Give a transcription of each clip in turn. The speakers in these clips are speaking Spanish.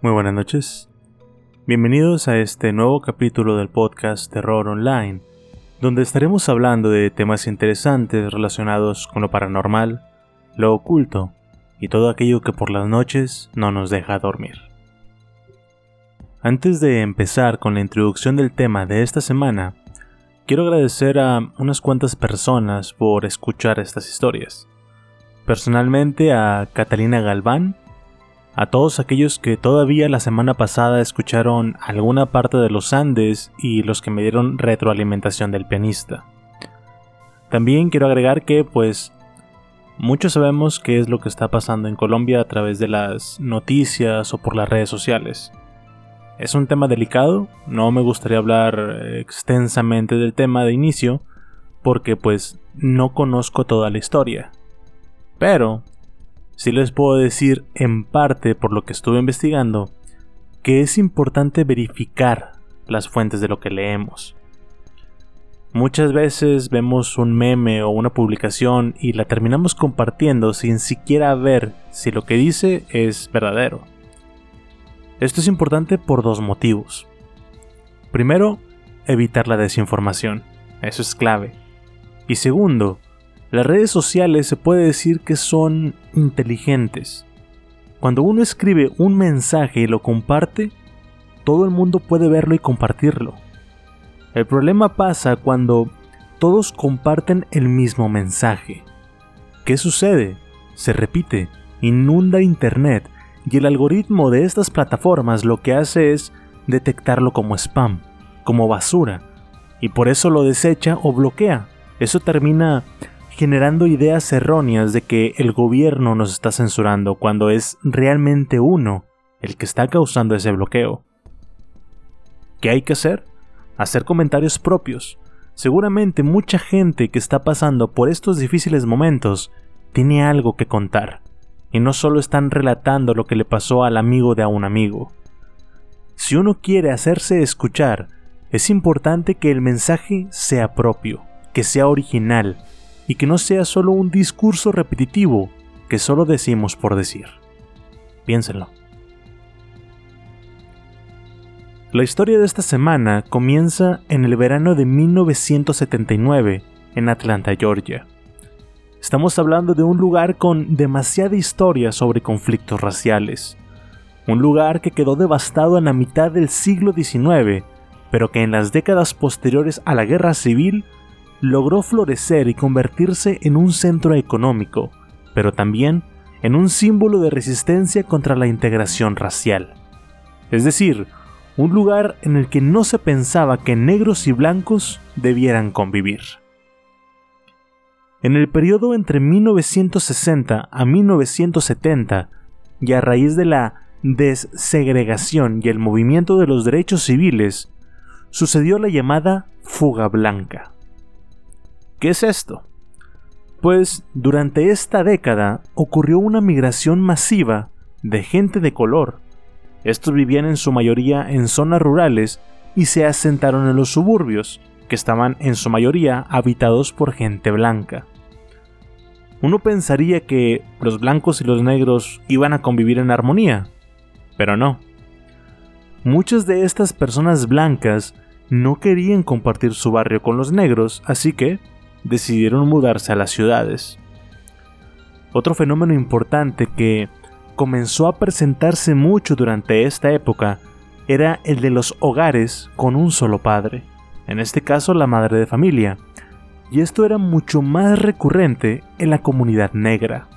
Muy buenas noches. Bienvenidos a este nuevo capítulo del podcast Terror Online, donde estaremos hablando de temas interesantes relacionados con lo paranormal, lo oculto y todo aquello que por las noches no nos deja dormir. Antes de empezar con la introducción del tema de esta semana, quiero agradecer a unas cuantas personas por escuchar estas historias. Personalmente a Catalina Galván, a todos aquellos que todavía la semana pasada escucharon alguna parte de los Andes y los que me dieron retroalimentación del pianista. También quiero agregar que pues muchos sabemos qué es lo que está pasando en Colombia a través de las noticias o por las redes sociales. Es un tema delicado, no me gustaría hablar extensamente del tema de inicio porque pues no conozco toda la historia. Pero sí les puedo decir en parte por lo que estuve investigando que es importante verificar las fuentes de lo que leemos. Muchas veces vemos un meme o una publicación y la terminamos compartiendo sin siquiera ver si lo que dice es verdadero. Esto es importante por dos motivos. Primero, evitar la desinformación. Eso es clave. Y segundo, las redes sociales se puede decir que son inteligentes. Cuando uno escribe un mensaje y lo comparte, todo el mundo puede verlo y compartirlo. El problema pasa cuando todos comparten el mismo mensaje. ¿Qué sucede? Se repite, inunda Internet y el algoritmo de estas plataformas lo que hace es detectarlo como spam, como basura, y por eso lo desecha o bloquea. Eso termina generando ideas erróneas de que el gobierno nos está censurando cuando es realmente uno el que está causando ese bloqueo. ¿Qué hay que hacer? Hacer comentarios propios. Seguramente mucha gente que está pasando por estos difíciles momentos tiene algo que contar, y no solo están relatando lo que le pasó al amigo de a un amigo. Si uno quiere hacerse escuchar, es importante que el mensaje sea propio, que sea original, y que no sea solo un discurso repetitivo que solo decimos por decir. Piénsenlo. La historia de esta semana comienza en el verano de 1979 en Atlanta, Georgia. Estamos hablando de un lugar con demasiada historia sobre conflictos raciales. Un lugar que quedó devastado en la mitad del siglo XIX, pero que en las décadas posteriores a la guerra civil logró florecer y convertirse en un centro económico, pero también en un símbolo de resistencia contra la integración racial. Es decir, un lugar en el que no se pensaba que negros y blancos debieran convivir. En el periodo entre 1960 a 1970, y a raíz de la desegregación y el movimiento de los derechos civiles, sucedió la llamada fuga blanca. ¿Qué es esto? Pues durante esta década ocurrió una migración masiva de gente de color. Estos vivían en su mayoría en zonas rurales y se asentaron en los suburbios, que estaban en su mayoría habitados por gente blanca. Uno pensaría que los blancos y los negros iban a convivir en armonía, pero no. Muchas de estas personas blancas no querían compartir su barrio con los negros, así que decidieron mudarse a las ciudades. Otro fenómeno importante que comenzó a presentarse mucho durante esta época era el de los hogares con un solo padre, en este caso la madre de familia, y esto era mucho más recurrente en la comunidad negra.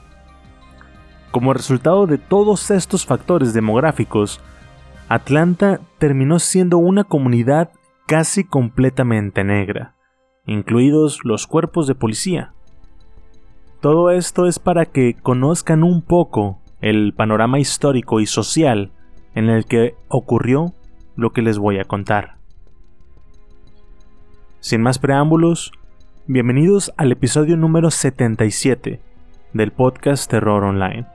Como resultado de todos estos factores demográficos, Atlanta terminó siendo una comunidad casi completamente negra, incluidos los cuerpos de policía. Todo esto es para que conozcan un poco el panorama histórico y social en el que ocurrió lo que les voy a contar. Sin más preámbulos, bienvenidos al episodio número 77 del podcast Terror Online.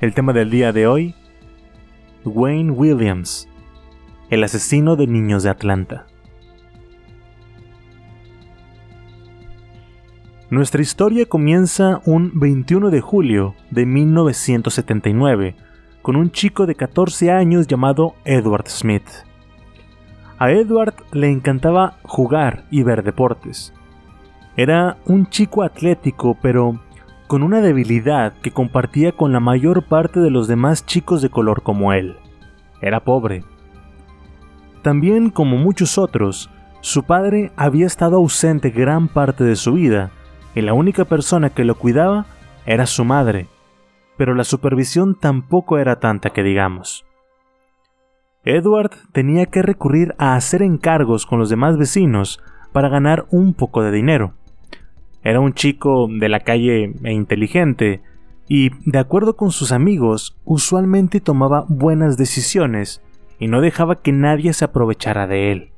El tema del día de hoy, Wayne Williams, el asesino de niños de Atlanta. Nuestra historia comienza un 21 de julio de 1979 con un chico de 14 años llamado Edward Smith. A Edward le encantaba jugar y ver deportes. Era un chico atlético pero con una debilidad que compartía con la mayor parte de los demás chicos de color como él. Era pobre. También como muchos otros, su padre había estado ausente gran parte de su vida y la única persona que lo cuidaba era su madre, pero la supervisión tampoco era tanta que digamos. Edward tenía que recurrir a hacer encargos con los demás vecinos para ganar un poco de dinero. Era un chico de la calle e inteligente, y, de acuerdo con sus amigos, usualmente tomaba buenas decisiones y no dejaba que nadie se aprovechara de él.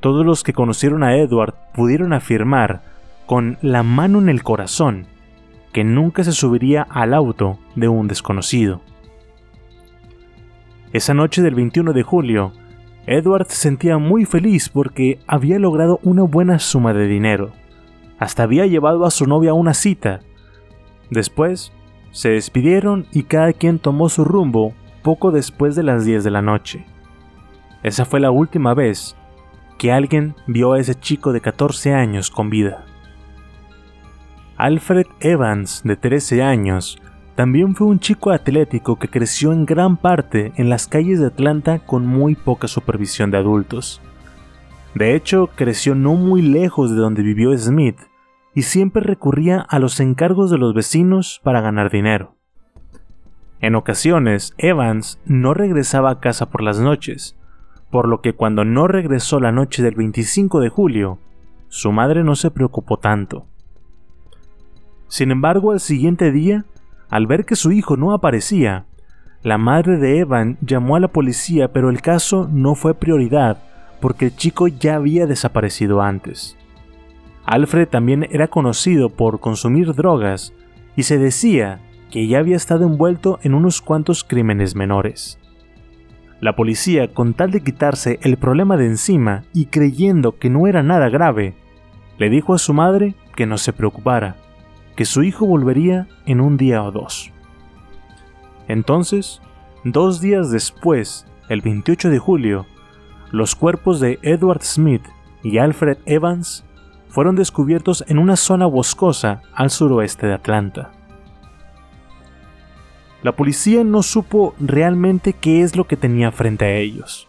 Todos los que conocieron a Edward pudieron afirmar con la mano en el corazón que nunca se subiría al auto de un desconocido. Esa noche del 21 de julio, Edward se sentía muy feliz porque había logrado una buena suma de dinero. Hasta había llevado a su novia a una cita. Después, se despidieron y cada quien tomó su rumbo poco después de las 10 de la noche. Esa fue la última vez que alguien vio a ese chico de 14 años con vida. Alfred Evans, de 13 años, también fue un chico atlético que creció en gran parte en las calles de Atlanta con muy poca supervisión de adultos. De hecho, creció no muy lejos de donde vivió Smith y siempre recurría a los encargos de los vecinos para ganar dinero. En ocasiones, Evans no regresaba a casa por las noches, por lo que cuando no regresó la noche del 25 de julio, su madre no se preocupó tanto. Sin embargo, al siguiente día, al ver que su hijo no aparecía, la madre de Evan llamó a la policía, pero el caso no fue prioridad porque el chico ya había desaparecido antes. Alfred también era conocido por consumir drogas y se decía que ya había estado envuelto en unos cuantos crímenes menores. La policía, con tal de quitarse el problema de encima y creyendo que no era nada grave, le dijo a su madre que no se preocupara, que su hijo volvería en un día o dos. Entonces, dos días después, el 28 de julio, los cuerpos de Edward Smith y Alfred Evans fueron descubiertos en una zona boscosa al suroeste de Atlanta. La policía no supo realmente qué es lo que tenía frente a ellos.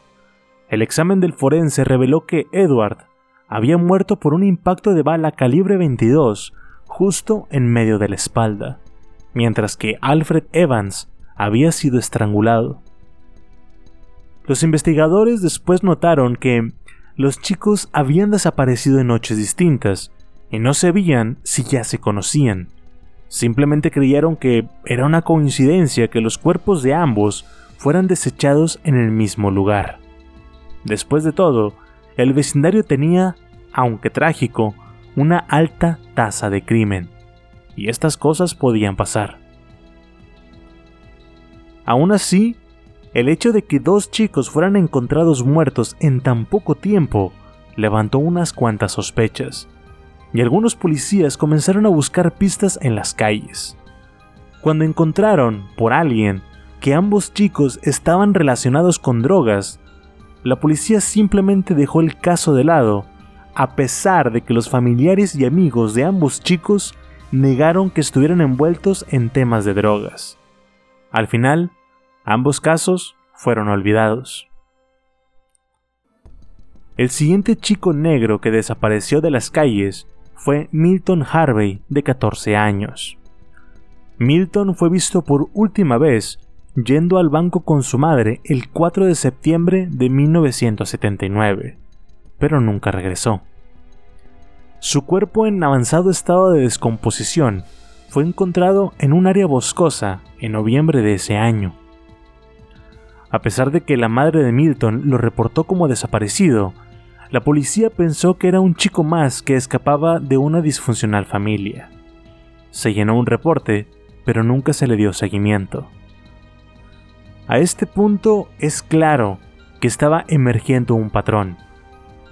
El examen del forense reveló que Edward había muerto por un impacto de bala calibre 22 justo en medio de la espalda, mientras que Alfred Evans había sido estrangulado. Los investigadores después notaron que los chicos habían desaparecido en noches distintas y no sabían si ya se conocían. Simplemente creyeron que era una coincidencia que los cuerpos de ambos fueran desechados en el mismo lugar. Después de todo, el vecindario tenía, aunque trágico, una alta tasa de crimen, y estas cosas podían pasar. Aún así, el hecho de que dos chicos fueran encontrados muertos en tan poco tiempo levantó unas cuantas sospechas, y algunos policías comenzaron a buscar pistas en las calles. Cuando encontraron, por alguien, que ambos chicos estaban relacionados con drogas, la policía simplemente dejó el caso de lado, a pesar de que los familiares y amigos de ambos chicos negaron que estuvieran envueltos en temas de drogas. Al final, ambos casos fueron olvidados. El siguiente chico negro que desapareció de las calles fue Milton Harvey, de 14 años. Milton fue visto por última vez yendo al banco con su madre el 4 de septiembre de 1979, pero nunca regresó. Su cuerpo en avanzado estado de descomposición fue encontrado en un área boscosa en noviembre de ese año. A pesar de que la madre de Milton lo reportó como desaparecido, la policía pensó que era un chico más que escapaba de una disfuncional familia. Se llenó un reporte, pero nunca se le dio seguimiento. A este punto es claro que estaba emergiendo un patrón,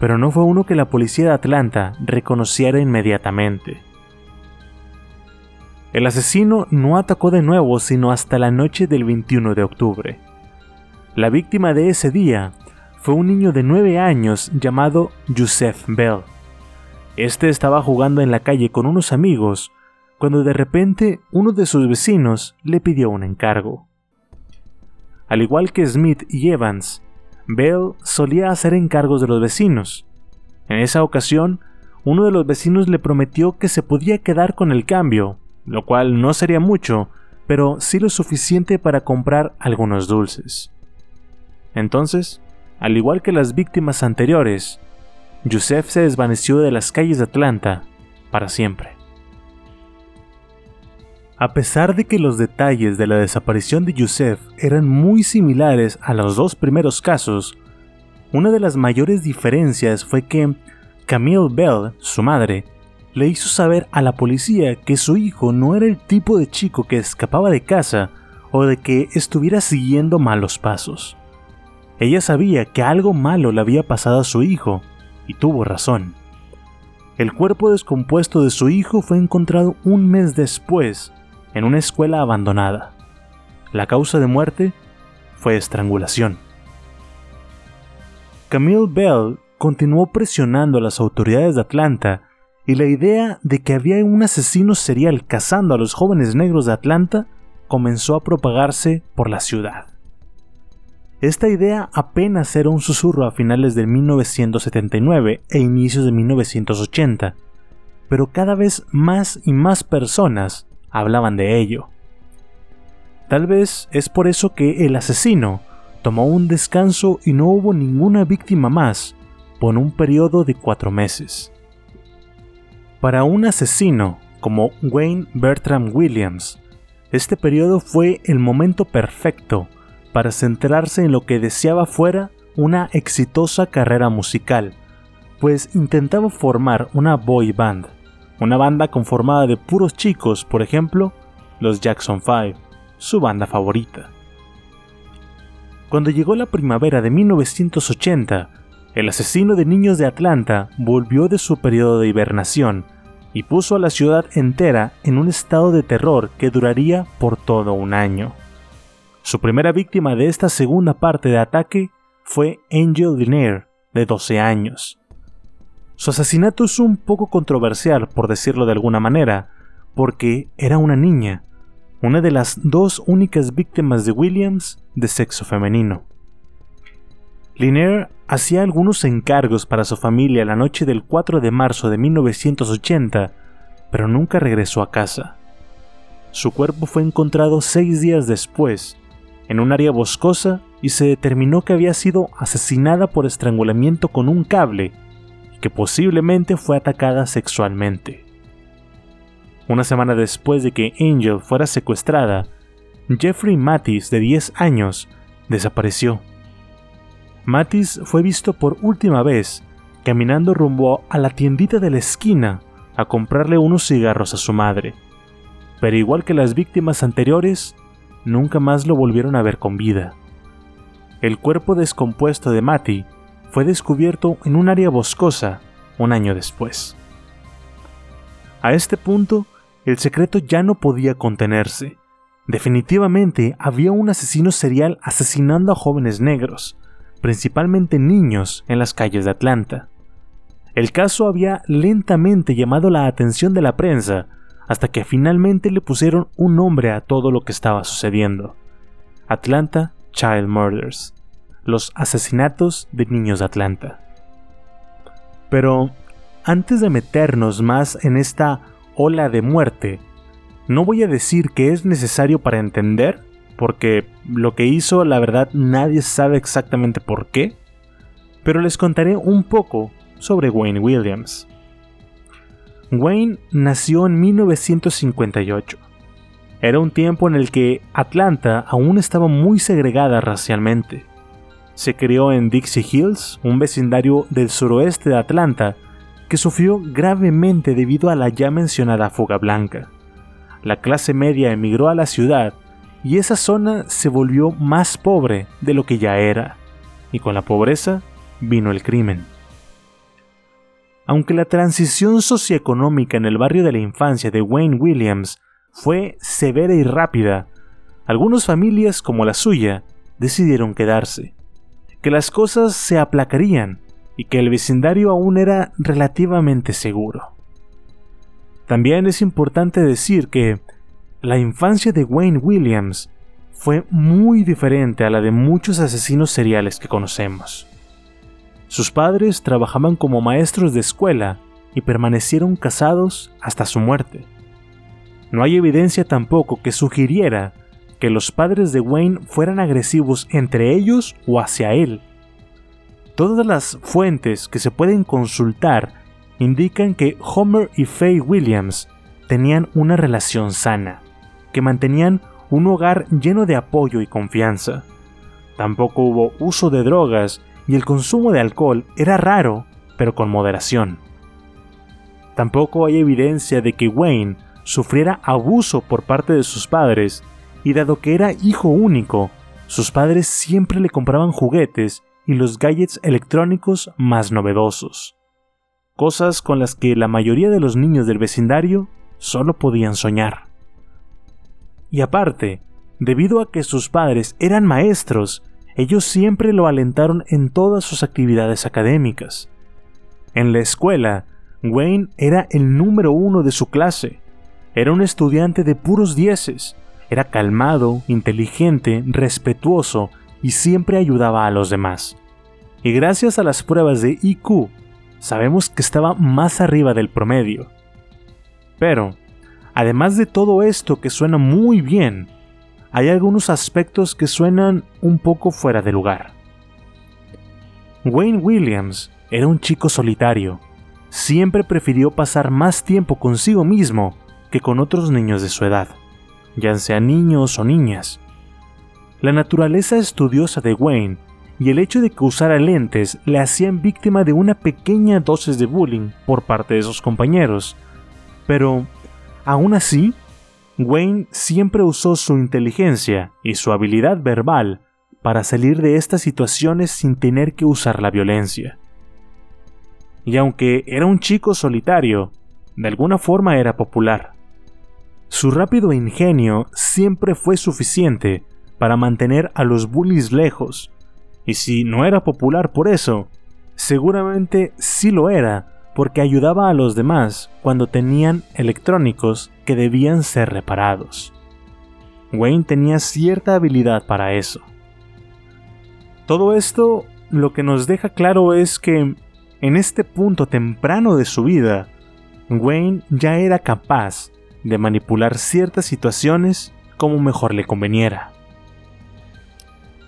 pero no fue uno que la policía de Atlanta reconociera inmediatamente. El asesino no atacó de nuevo sino hasta la noche del 21 de octubre. La víctima de ese día fue un niño de 9 años llamado Joseph Bell. Este estaba jugando en la calle con unos amigos cuando de repente uno de sus vecinos le pidió un encargo. Al igual que Smith y Evans, Bell solía hacer encargos de los vecinos. En esa ocasión, uno de los vecinos le prometió que se podía quedar con el cambio, lo cual no sería mucho, pero sí lo suficiente para comprar algunos dulces. Entonces, al igual que las víctimas anteriores, Joseph se desvaneció de las calles de Atlanta para siempre. A pesar de que los detalles de la desaparición de Youssef eran muy similares a los dos primeros casos, una de las mayores diferencias fue que Camille Bell, su madre, le hizo saber a la policía que su hijo no era el tipo de chico que escapaba de casa o de que estuviera siguiendo malos pasos. Ella sabía que algo malo le había pasado a su hijo, y tuvo razón. El cuerpo descompuesto de su hijo fue encontrado un mes después en una escuela abandonada. La causa de muerte fue estrangulación. Camille Bell continuó presionando a las autoridades de Atlanta y la idea de que había un asesino serial cazando a los jóvenes negros de Atlanta comenzó a propagarse por la ciudad. Esta idea apenas era un susurro a finales de 1979 e inicios de 1980, pero cada vez más y más personas hablaban de ello. Tal vez es por eso que el asesino tomó un descanso y no hubo ninguna víctima más por un periodo de cuatro meses. Para un asesino como Wayne Bertram Williams, este periodo fue el momento perfecto para centrarse en lo que deseaba fuera una exitosa carrera musical, pues intentaba formar una boy band una banda conformada de puros chicos, por ejemplo, los Jackson 5, su banda favorita. Cuando llegó la primavera de 1980, el asesino de niños de Atlanta volvió de su periodo de hibernación y puso a la ciudad entera en un estado de terror que duraría por todo un año. Su primera víctima de esta segunda parte de ataque fue Angel Linaire, de 12 años. Su asesinato es un poco controversial, por decirlo de alguna manera, porque era una niña, una de las dos únicas víctimas de Williams de sexo femenino. Linaire hacía algunos encargos para su familia la noche del 4 de marzo de 1980, pero nunca regresó a casa. Su cuerpo fue encontrado seis días después, en un área boscosa, y se determinó que había sido asesinada por estrangulamiento con un cable que posiblemente fue atacada sexualmente. Una semana después de que Angel fuera secuestrada, Jeffrey Mattis, de 10 años, desapareció. Matis fue visto por última vez caminando rumbo a la tiendita de la esquina a comprarle unos cigarros a su madre. Pero igual que las víctimas anteriores, nunca más lo volvieron a ver con vida. El cuerpo descompuesto de Matty fue descubierto en un área boscosa un año después. A este punto, el secreto ya no podía contenerse. Definitivamente había un asesino serial asesinando a jóvenes negros, principalmente niños, en las calles de Atlanta. El caso había lentamente llamado la atención de la prensa hasta que finalmente le pusieron un nombre a todo lo que estaba sucediendo. Atlanta Child Murders, los asesinatos de niños de Atlanta. Pero antes de meternos más en esta ola de muerte, no voy a decir que es necesario para entender, porque lo que hizo la verdad nadie sabe exactamente por qué, pero les contaré un poco sobre Wayne Williams. Wayne nació en 1958. Era un tiempo en el que Atlanta aún estaba muy segregada racialmente. Se crió en Dixie Hills, un vecindario del suroeste de Atlanta, que sufrió gravemente debido a la ya mencionada fuga blanca. La clase media emigró a la ciudad y esa zona se volvió más pobre de lo que ya era, y con la pobreza vino el crimen. Aunque la transición socioeconómica en el barrio de la infancia de Wayne Williams fue severa y rápida, algunas familias como la suya decidieron quedarse, que las cosas se aplacarían y que el vecindario aún era relativamente seguro. También es importante decir que la infancia de Wayne Williams fue muy diferente a la de muchos asesinos seriales que conocemos. Sus padres trabajaban como maestros de escuela y permanecieron casados hasta su muerte. No hay evidencia tampoco que sugiriera que los padres de Wayne fueran agresivos entre ellos o hacia él. Todas las fuentes que se pueden consultar indican que Homer y Faye Williams tenían una relación sana, que mantenían un hogar lleno de apoyo y confianza. Tampoco hubo uso de drogas y el consumo de alcohol era raro, pero con moderación. Tampoco hay evidencia de que Wayne sufriera abuso por parte de sus padres, y dado que era hijo único, sus padres siempre le compraban juguetes y los gadgets electrónicos más novedosos, cosas con las que la mayoría de los niños del vecindario solo podían soñar. Y aparte, debido a que sus padres eran maestros ellos siempre lo alentaron en todas sus actividades académicas. En la escuela, Wayne era el número uno de su clase. Era un estudiante de puros dieces. Era calmado, inteligente, respetuoso y siempre ayudaba a los demás. Y gracias a las pruebas de IQ, sabemos que estaba más arriba del promedio. Pero, además de todo esto que suena muy bien, hay algunos aspectos que suenan un poco fuera de lugar. Wayne Williams era un chico solitario. Siempre prefirió pasar más tiempo consigo mismo que con otros niños de su edad, ya sean niños o niñas. La naturaleza estudiosa de Wayne y el hecho de que usara lentes le hacían víctima de una pequeña dosis de bullying por parte de sus compañeros. Pero, aún así, Wayne siempre usó su inteligencia y su habilidad verbal para salir de estas situaciones sin tener que usar la violencia. Y aunque era un chico solitario, de alguna forma era popular. Su rápido ingenio siempre fue suficiente para mantener a los bullies lejos, y si no era popular por eso, seguramente sí lo era porque ayudaba a los demás cuando tenían electrónicos que debían ser reparados. Wayne tenía cierta habilidad para eso. Todo esto lo que nos deja claro es que en este punto temprano de su vida, Wayne ya era capaz de manipular ciertas situaciones como mejor le conveniera.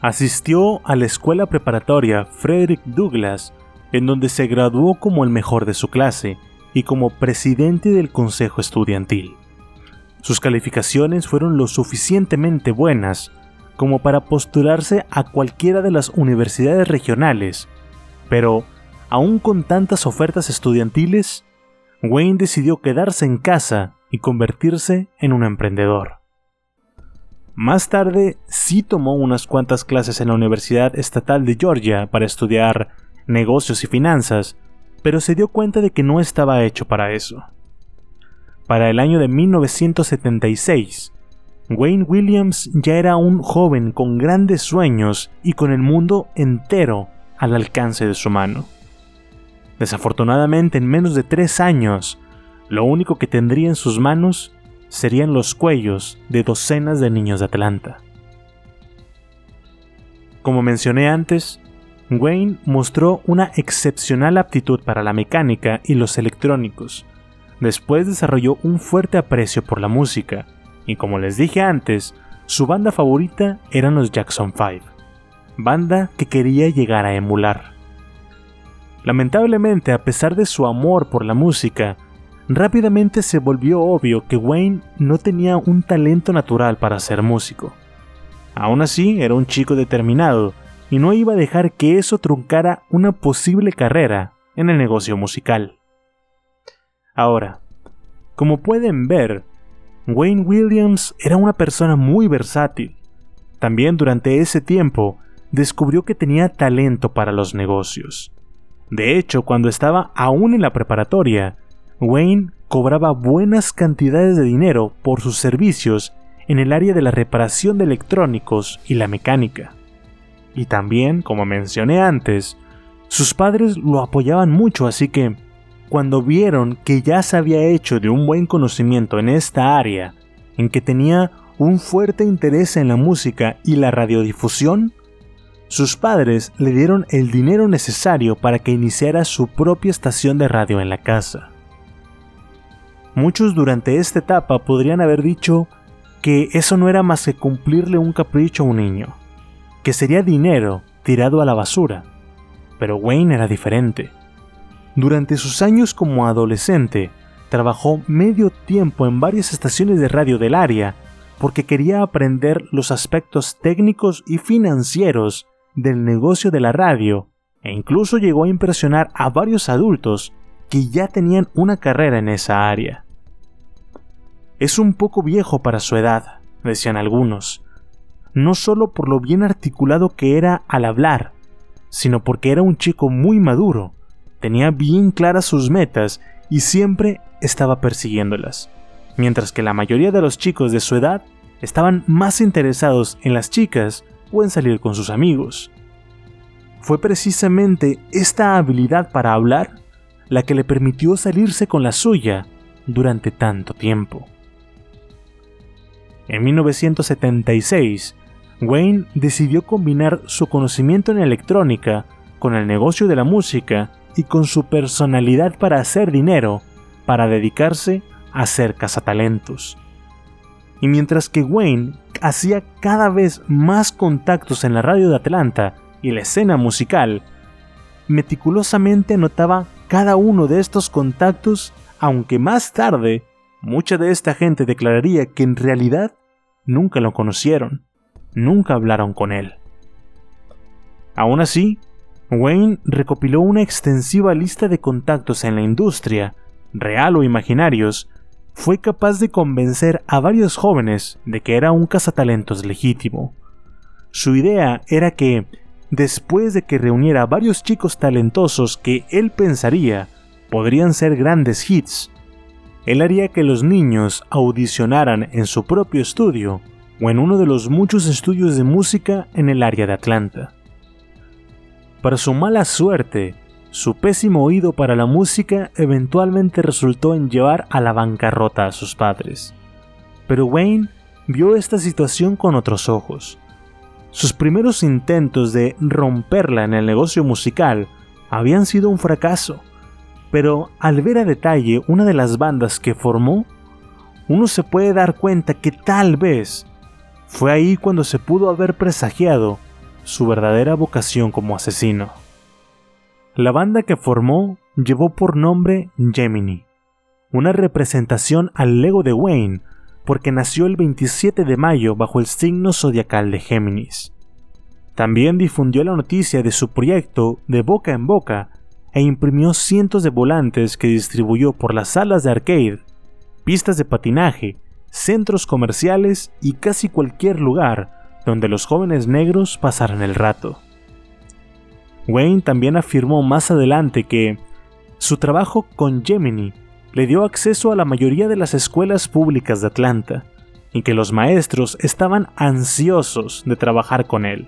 Asistió a la escuela preparatoria Frederick Douglass en donde se graduó como el mejor de su clase y como presidente del consejo estudiantil. Sus calificaciones fueron lo suficientemente buenas como para postularse a cualquiera de las universidades regionales, pero, aún con tantas ofertas estudiantiles, Wayne decidió quedarse en casa y convertirse en un emprendedor. Más tarde sí tomó unas cuantas clases en la Universidad Estatal de Georgia para estudiar negocios y finanzas, pero se dio cuenta de que no estaba hecho para eso. Para el año de 1976, Wayne Williams ya era un joven con grandes sueños y con el mundo entero al alcance de su mano. Desafortunadamente, en menos de tres años, lo único que tendría en sus manos serían los cuellos de docenas de niños de Atlanta. Como mencioné antes, Wayne mostró una excepcional aptitud para la mecánica y los electrónicos. Después desarrolló un fuerte aprecio por la música, y como les dije antes, su banda favorita eran los Jackson 5, banda que quería llegar a emular. Lamentablemente, a pesar de su amor por la música, rápidamente se volvió obvio que Wayne no tenía un talento natural para ser músico. Aún así, era un chico determinado y no iba a dejar que eso truncara una posible carrera en el negocio musical. Ahora, como pueden ver, Wayne Williams era una persona muy versátil. También durante ese tiempo descubrió que tenía talento para los negocios. De hecho, cuando estaba aún en la preparatoria, Wayne cobraba buenas cantidades de dinero por sus servicios en el área de la reparación de electrónicos y la mecánica. Y también, como mencioné antes, sus padres lo apoyaban mucho, así que cuando vieron que ya se había hecho de un buen conocimiento en esta área, en que tenía un fuerte interés en la música y la radiodifusión, sus padres le dieron el dinero necesario para que iniciara su propia estación de radio en la casa. Muchos durante esta etapa podrían haber dicho que eso no era más que cumplirle un capricho a un niño, que sería dinero tirado a la basura, pero Wayne era diferente. Durante sus años como adolescente, trabajó medio tiempo en varias estaciones de radio del área porque quería aprender los aspectos técnicos y financieros del negocio de la radio e incluso llegó a impresionar a varios adultos que ya tenían una carrera en esa área. Es un poco viejo para su edad, decían algunos, no solo por lo bien articulado que era al hablar, sino porque era un chico muy maduro tenía bien claras sus metas y siempre estaba persiguiéndolas, mientras que la mayoría de los chicos de su edad estaban más interesados en las chicas o en salir con sus amigos. Fue precisamente esta habilidad para hablar la que le permitió salirse con la suya durante tanto tiempo. En 1976, Wayne decidió combinar su conocimiento en electrónica con el negocio de la música y con su personalidad para hacer dinero, para dedicarse a ser cazatalentos. Y mientras que Wayne hacía cada vez más contactos en la radio de Atlanta y la escena musical, meticulosamente anotaba cada uno de estos contactos, aunque más tarde mucha de esta gente declararía que en realidad nunca lo conocieron, nunca hablaron con él. Aún así, Wayne recopiló una extensiva lista de contactos en la industria, real o imaginarios, fue capaz de convencer a varios jóvenes de que era un cazatalentos legítimo. Su idea era que, después de que reuniera a varios chicos talentosos que él pensaría podrían ser grandes hits, él haría que los niños audicionaran en su propio estudio o en uno de los muchos estudios de música en el área de Atlanta. Para su mala suerte, su pésimo oído para la música eventualmente resultó en llevar a la bancarrota a sus padres. Pero Wayne vio esta situación con otros ojos. Sus primeros intentos de romperla en el negocio musical habían sido un fracaso, pero al ver a detalle una de las bandas que formó, uno se puede dar cuenta que tal vez fue ahí cuando se pudo haber presagiado su verdadera vocación como asesino. La banda que formó llevó por nombre Gemini, una representación al Lego de Wayne porque nació el 27 de mayo bajo el signo zodiacal de Géminis. También difundió la noticia de su proyecto de boca en boca e imprimió cientos de volantes que distribuyó por las salas de arcade, pistas de patinaje, centros comerciales y casi cualquier lugar donde los jóvenes negros pasaran el rato. Wayne también afirmó más adelante que su trabajo con Gemini le dio acceso a la mayoría de las escuelas públicas de Atlanta y que los maestros estaban ansiosos de trabajar con él.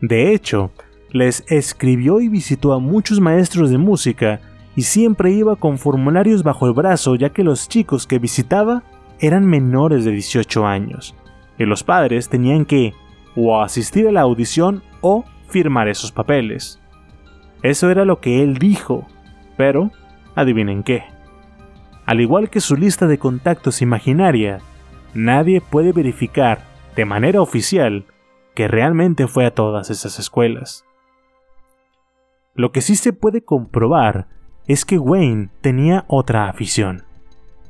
De hecho, les escribió y visitó a muchos maestros de música y siempre iba con formularios bajo el brazo ya que los chicos que visitaba eran menores de 18 años y los padres tenían que o asistir a la audición o firmar esos papeles. Eso era lo que él dijo, pero adivinen qué. Al igual que su lista de contactos imaginaria, nadie puede verificar de manera oficial que realmente fue a todas esas escuelas. Lo que sí se puede comprobar es que Wayne tenía otra afición.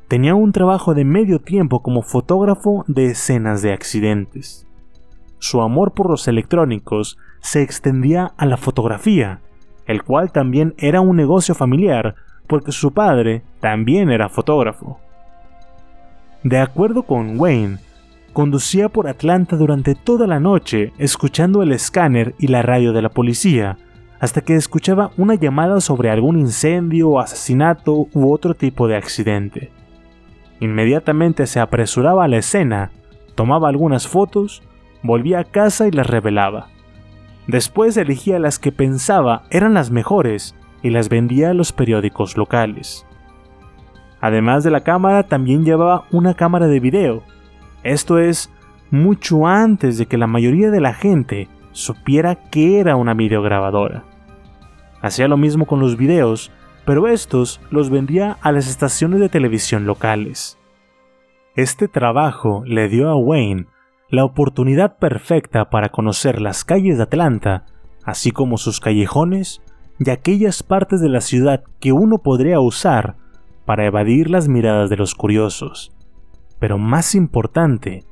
Tenía un trabajo de medio tiempo como fotógrafo de escenas de accidentes. Su amor por los electrónicos se extendía a la fotografía, el cual también era un negocio familiar porque su padre también era fotógrafo. De acuerdo con Wayne, conducía por Atlanta durante toda la noche escuchando el escáner y la radio de la policía, hasta que escuchaba una llamada sobre algún incendio, asesinato u otro tipo de accidente. Inmediatamente se apresuraba a la escena, tomaba algunas fotos, volvía a casa y las revelaba. Después elegía las que pensaba eran las mejores y las vendía a los periódicos locales. Además de la cámara, también llevaba una cámara de video. Esto es, mucho antes de que la mayoría de la gente supiera que era una videograbadora. Hacía lo mismo con los videos, pero estos los vendía a las estaciones de televisión locales. Este trabajo le dio a Wayne la oportunidad perfecta para conocer las calles de Atlanta, así como sus callejones y aquellas partes de la ciudad que uno podría usar para evadir las miradas de los curiosos. Pero más importante,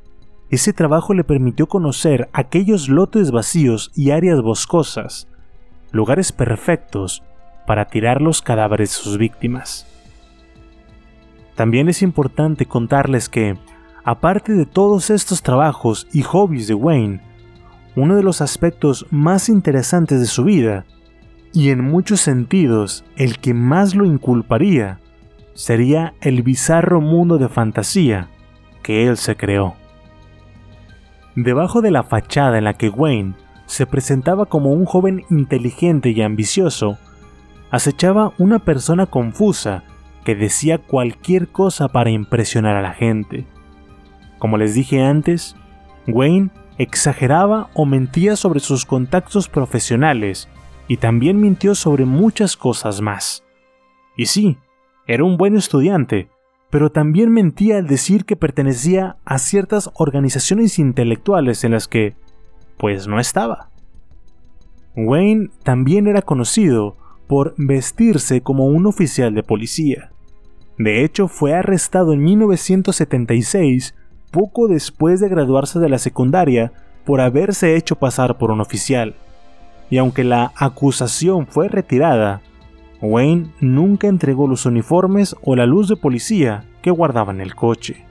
ese trabajo le permitió conocer aquellos lotes vacíos y áreas boscosas lugares perfectos para tirar los cadáveres de sus víctimas. También es importante contarles que, aparte de todos estos trabajos y hobbies de Wayne, uno de los aspectos más interesantes de su vida, y en muchos sentidos el que más lo inculparía, sería el bizarro mundo de fantasía que él se creó. Debajo de la fachada en la que Wayne se presentaba como un joven inteligente y ambicioso, acechaba una persona confusa que decía cualquier cosa para impresionar a la gente. Como les dije antes, Wayne exageraba o mentía sobre sus contactos profesionales y también mintió sobre muchas cosas más. Y sí, era un buen estudiante, pero también mentía al decir que pertenecía a ciertas organizaciones intelectuales en las que pues no estaba. Wayne también era conocido por vestirse como un oficial de policía. De hecho, fue arrestado en 1976, poco después de graduarse de la secundaria, por haberse hecho pasar por un oficial. Y aunque la acusación fue retirada, Wayne nunca entregó los uniformes o la luz de policía que guardaba en el coche.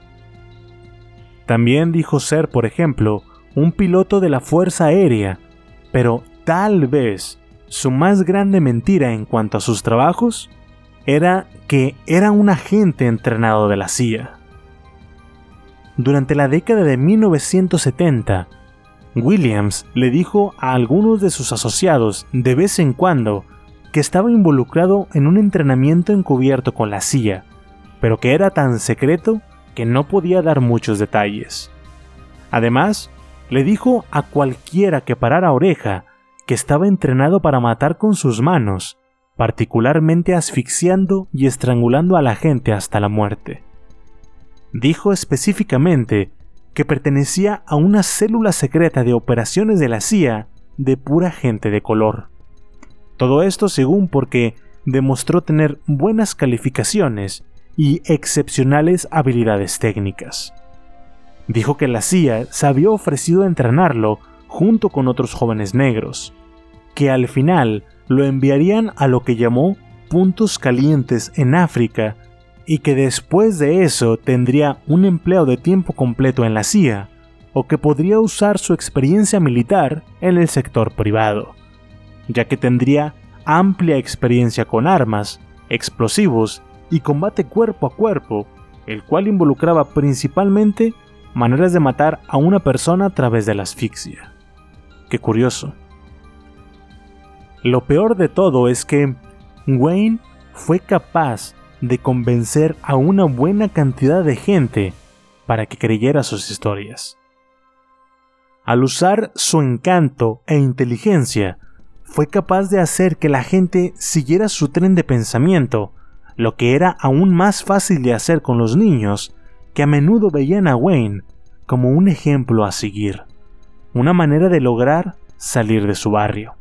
También dijo ser, por ejemplo, un piloto de la Fuerza Aérea, pero tal vez su más grande mentira en cuanto a sus trabajos era que era un agente entrenado de la CIA. Durante la década de 1970, Williams le dijo a algunos de sus asociados de vez en cuando que estaba involucrado en un entrenamiento encubierto con la CIA, pero que era tan secreto que no podía dar muchos detalles. Además, le dijo a cualquiera que parara oreja que estaba entrenado para matar con sus manos, particularmente asfixiando y estrangulando a la gente hasta la muerte. Dijo específicamente que pertenecía a una célula secreta de operaciones de la CIA de pura gente de color. Todo esto según porque demostró tener buenas calificaciones y excepcionales habilidades técnicas. Dijo que la CIA se había ofrecido entrenarlo junto con otros jóvenes negros, que al final lo enviarían a lo que llamó puntos calientes en África y que después de eso tendría un empleo de tiempo completo en la CIA o que podría usar su experiencia militar en el sector privado, ya que tendría amplia experiencia con armas, explosivos y combate cuerpo a cuerpo, el cual involucraba principalmente maneras de matar a una persona a través de la asfixia. Qué curioso. Lo peor de todo es que Wayne fue capaz de convencer a una buena cantidad de gente para que creyera sus historias. Al usar su encanto e inteligencia, fue capaz de hacer que la gente siguiera su tren de pensamiento, lo que era aún más fácil de hacer con los niños, que a menudo veían a Wayne como un ejemplo a seguir, una manera de lograr salir de su barrio.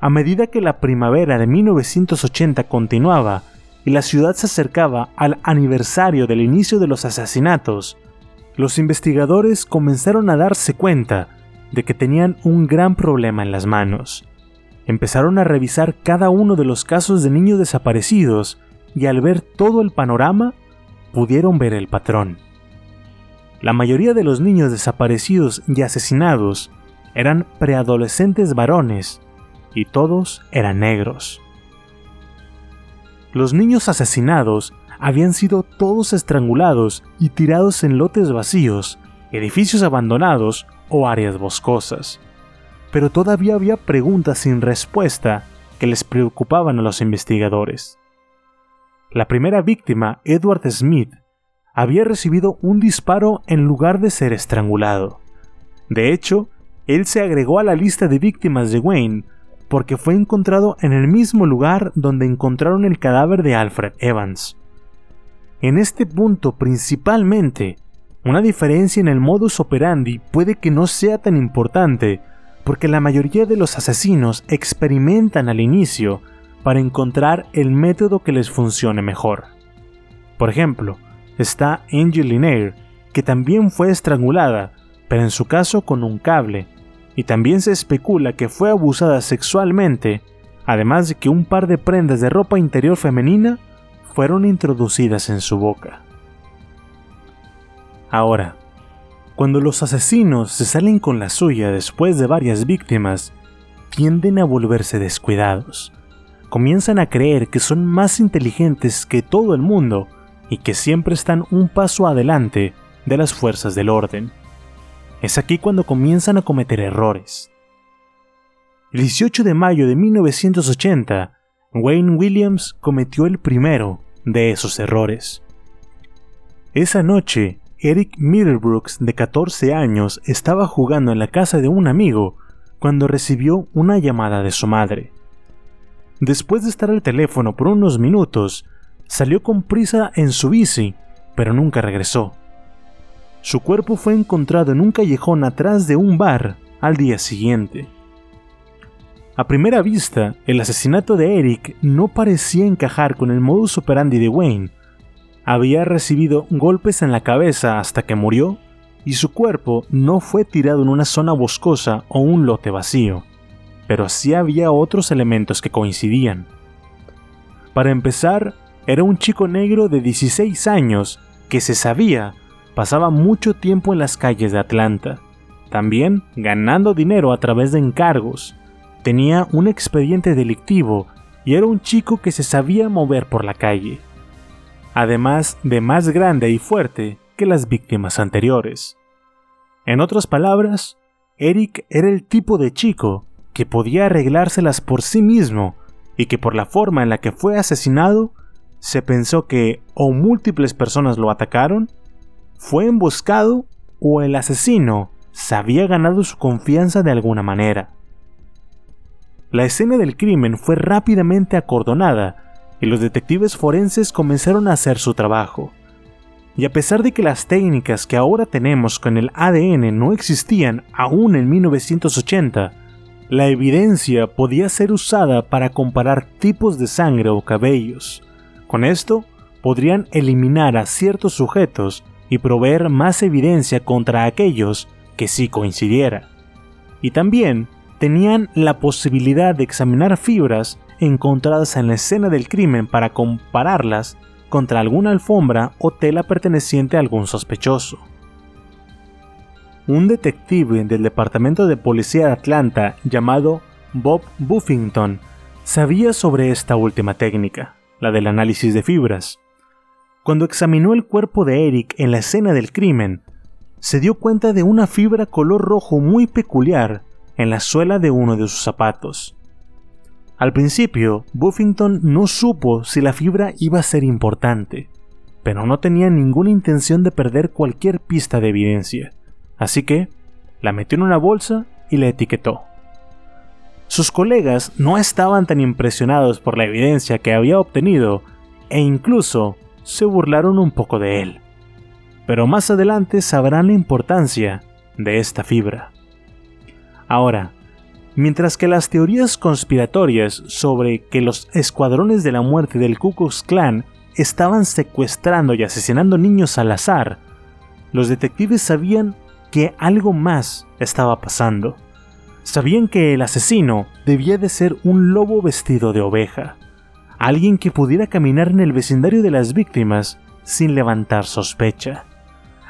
A medida que la primavera de 1980 continuaba y la ciudad se acercaba al aniversario del inicio de los asesinatos, los investigadores comenzaron a darse cuenta de que tenían un gran problema en las manos. Empezaron a revisar cada uno de los casos de niños desaparecidos y al ver todo el panorama, pudieron ver el patrón. La mayoría de los niños desaparecidos y asesinados eran preadolescentes varones y todos eran negros. Los niños asesinados habían sido todos estrangulados y tirados en lotes vacíos, edificios abandonados o áreas boscosas. Pero todavía había preguntas sin respuesta que les preocupaban a los investigadores. La primera víctima, Edward Smith, había recibido un disparo en lugar de ser estrangulado. De hecho, él se agregó a la lista de víctimas de Wayne porque fue encontrado en el mismo lugar donde encontraron el cadáver de Alfred Evans. En este punto principalmente, una diferencia en el modus operandi puede que no sea tan importante, porque la mayoría de los asesinos experimentan al inicio para encontrar el método que les funcione mejor. Por ejemplo, está Angel Linaire, que también fue estrangulada, pero en su caso con un cable, y también se especula que fue abusada sexualmente, además de que un par de prendas de ropa interior femenina fueron introducidas en su boca. Ahora, cuando los asesinos se salen con la suya después de varias víctimas, tienden a volverse descuidados. Comienzan a creer que son más inteligentes que todo el mundo y que siempre están un paso adelante de las fuerzas del orden. Es aquí cuando comienzan a cometer errores. El 18 de mayo de 1980, Wayne Williams cometió el primero de esos errores. Esa noche, Eric Middlebrooks, de 14 años, estaba jugando en la casa de un amigo cuando recibió una llamada de su madre. Después de estar al teléfono por unos minutos, salió con prisa en su bici, pero nunca regresó. Su cuerpo fue encontrado en un callejón atrás de un bar al día siguiente. A primera vista, el asesinato de Eric no parecía encajar con el modus operandi de Wayne. Había recibido golpes en la cabeza hasta que murió, y su cuerpo no fue tirado en una zona boscosa o un lote vacío, pero sí había otros elementos que coincidían. Para empezar, era un chico negro de 16 años que se sabía pasaba mucho tiempo en las calles de Atlanta, también ganando dinero a través de encargos. Tenía un expediente delictivo y era un chico que se sabía mover por la calle, además de más grande y fuerte que las víctimas anteriores. En otras palabras, Eric era el tipo de chico que podía arreglárselas por sí mismo y que por la forma en la que fue asesinado, se pensó que o múltiples personas lo atacaron fue emboscado o el asesino se había ganado su confianza de alguna manera. La escena del crimen fue rápidamente acordonada y los detectives forenses comenzaron a hacer su trabajo. Y a pesar de que las técnicas que ahora tenemos con el ADN no existían aún en 1980, la evidencia podía ser usada para comparar tipos de sangre o cabellos. Con esto, podrían eliminar a ciertos sujetos y proveer más evidencia contra aquellos que sí coincidiera. Y también tenían la posibilidad de examinar fibras encontradas en la escena del crimen para compararlas contra alguna alfombra o tela perteneciente a algún sospechoso. Un detective del Departamento de Policía de Atlanta llamado Bob Buffington sabía sobre esta última técnica, la del análisis de fibras. Cuando examinó el cuerpo de Eric en la escena del crimen, se dio cuenta de una fibra color rojo muy peculiar en la suela de uno de sus zapatos. Al principio, Buffington no supo si la fibra iba a ser importante, pero no tenía ninguna intención de perder cualquier pista de evidencia, así que la metió en una bolsa y la etiquetó. Sus colegas no estaban tan impresionados por la evidencia que había obtenido e incluso se burlaron un poco de él. Pero más adelante sabrán la importancia de esta fibra. Ahora, mientras que las teorías conspiratorias sobre que los escuadrones de la muerte del Ku Klux Klan estaban secuestrando y asesinando niños al azar, los detectives sabían que algo más estaba pasando. Sabían que el asesino debía de ser un lobo vestido de oveja, alguien que pudiera caminar en el vecindario de las víctimas sin levantar sospecha,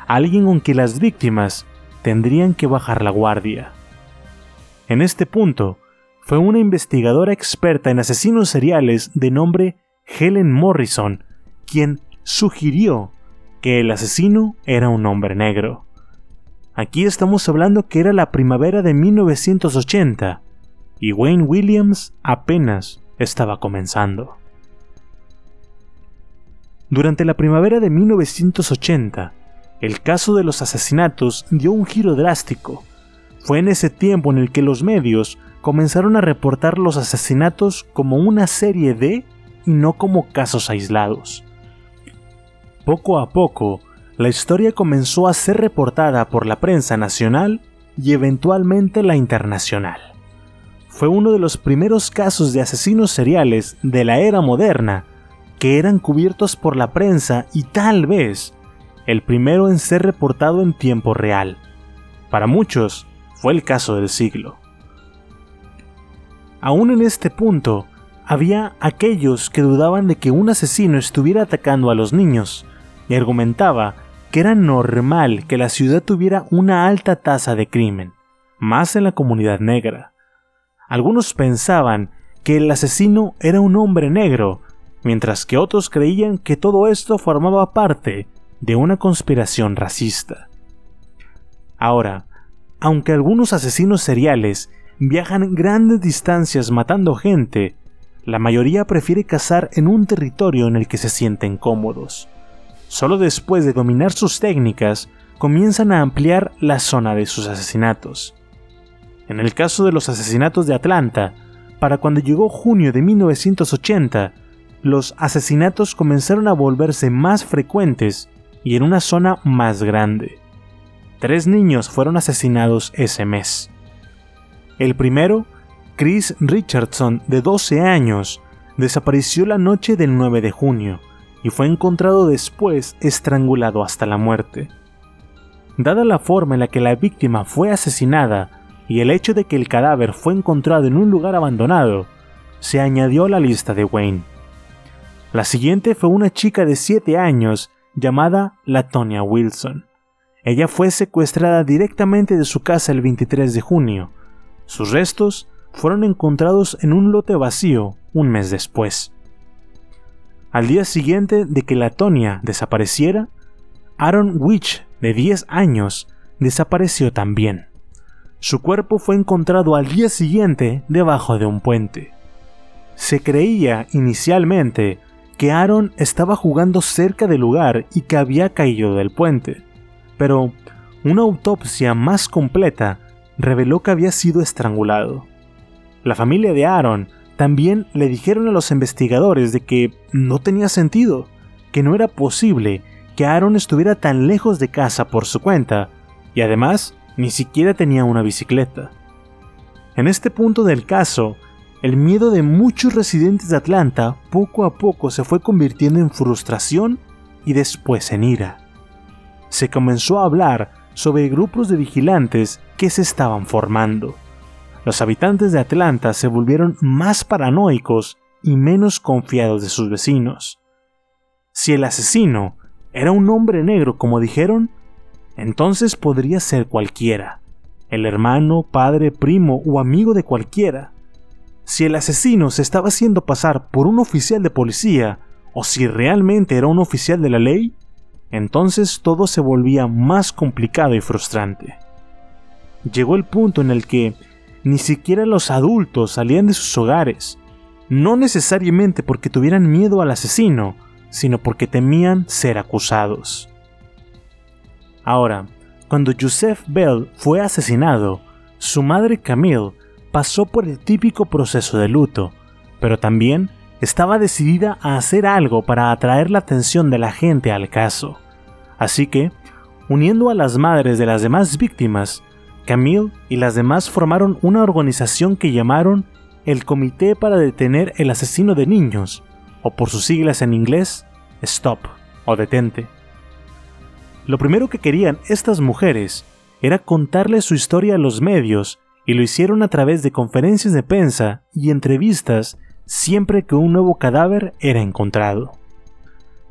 alguien con que las víctimas tendrían que bajar la guardia. En este punto, fue una investigadora experta en asesinos seriales de nombre Helen Morrison quien sugirió que el asesino era un hombre negro. Aquí estamos hablando que era la primavera de 1980 y Wayne Williams apenas estaba comenzando. Durante la primavera de 1980, el caso de los asesinatos dio un giro drástico. Fue en ese tiempo en el que los medios comenzaron a reportar los asesinatos como una serie de y no como casos aislados. Poco a poco, la historia comenzó a ser reportada por la prensa nacional y eventualmente la internacional fue uno de los primeros casos de asesinos seriales de la era moderna que eran cubiertos por la prensa y tal vez el primero en ser reportado en tiempo real. Para muchos fue el caso del siglo. Aún en este punto, había aquellos que dudaban de que un asesino estuviera atacando a los niños y argumentaba que era normal que la ciudad tuviera una alta tasa de crimen, más en la comunidad negra. Algunos pensaban que el asesino era un hombre negro, mientras que otros creían que todo esto formaba parte de una conspiración racista. Ahora, aunque algunos asesinos seriales viajan grandes distancias matando gente, la mayoría prefiere cazar en un territorio en el que se sienten cómodos. Solo después de dominar sus técnicas, comienzan a ampliar la zona de sus asesinatos. En el caso de los asesinatos de Atlanta, para cuando llegó junio de 1980, los asesinatos comenzaron a volverse más frecuentes y en una zona más grande. Tres niños fueron asesinados ese mes. El primero, Chris Richardson, de 12 años, desapareció la noche del 9 de junio y fue encontrado después estrangulado hasta la muerte. Dada la forma en la que la víctima fue asesinada, y el hecho de que el cadáver fue encontrado en un lugar abandonado se añadió a la lista de Wayne. La siguiente fue una chica de 7 años llamada Latonia Wilson. Ella fue secuestrada directamente de su casa el 23 de junio. Sus restos fueron encontrados en un lote vacío un mes después. Al día siguiente de que Latonia desapareciera, Aaron Witch, de 10 años, desapareció también. Su cuerpo fue encontrado al día siguiente debajo de un puente. Se creía inicialmente que Aaron estaba jugando cerca del lugar y que había caído del puente, pero una autopsia más completa reveló que había sido estrangulado. La familia de Aaron también le dijeron a los investigadores de que no tenía sentido, que no era posible que Aaron estuviera tan lejos de casa por su cuenta, y además ni siquiera tenía una bicicleta. En este punto del caso, el miedo de muchos residentes de Atlanta poco a poco se fue convirtiendo en frustración y después en ira. Se comenzó a hablar sobre grupos de vigilantes que se estaban formando. Los habitantes de Atlanta se volvieron más paranoicos y menos confiados de sus vecinos. Si el asesino era un hombre negro como dijeron, entonces podría ser cualquiera, el hermano, padre, primo o amigo de cualquiera. Si el asesino se estaba haciendo pasar por un oficial de policía, o si realmente era un oficial de la ley, entonces todo se volvía más complicado y frustrante. Llegó el punto en el que ni siquiera los adultos salían de sus hogares, no necesariamente porque tuvieran miedo al asesino, sino porque temían ser acusados. Ahora, cuando Joseph Bell fue asesinado, su madre Camille pasó por el típico proceso de luto, pero también estaba decidida a hacer algo para atraer la atención de la gente al caso. Así que, uniendo a las madres de las demás víctimas, Camille y las demás formaron una organización que llamaron el Comité para Detener el Asesino de Niños, o por sus siglas en inglés, STOP o Detente. Lo primero que querían estas mujeres era contarle su historia a los medios y lo hicieron a través de conferencias de prensa y entrevistas siempre que un nuevo cadáver era encontrado.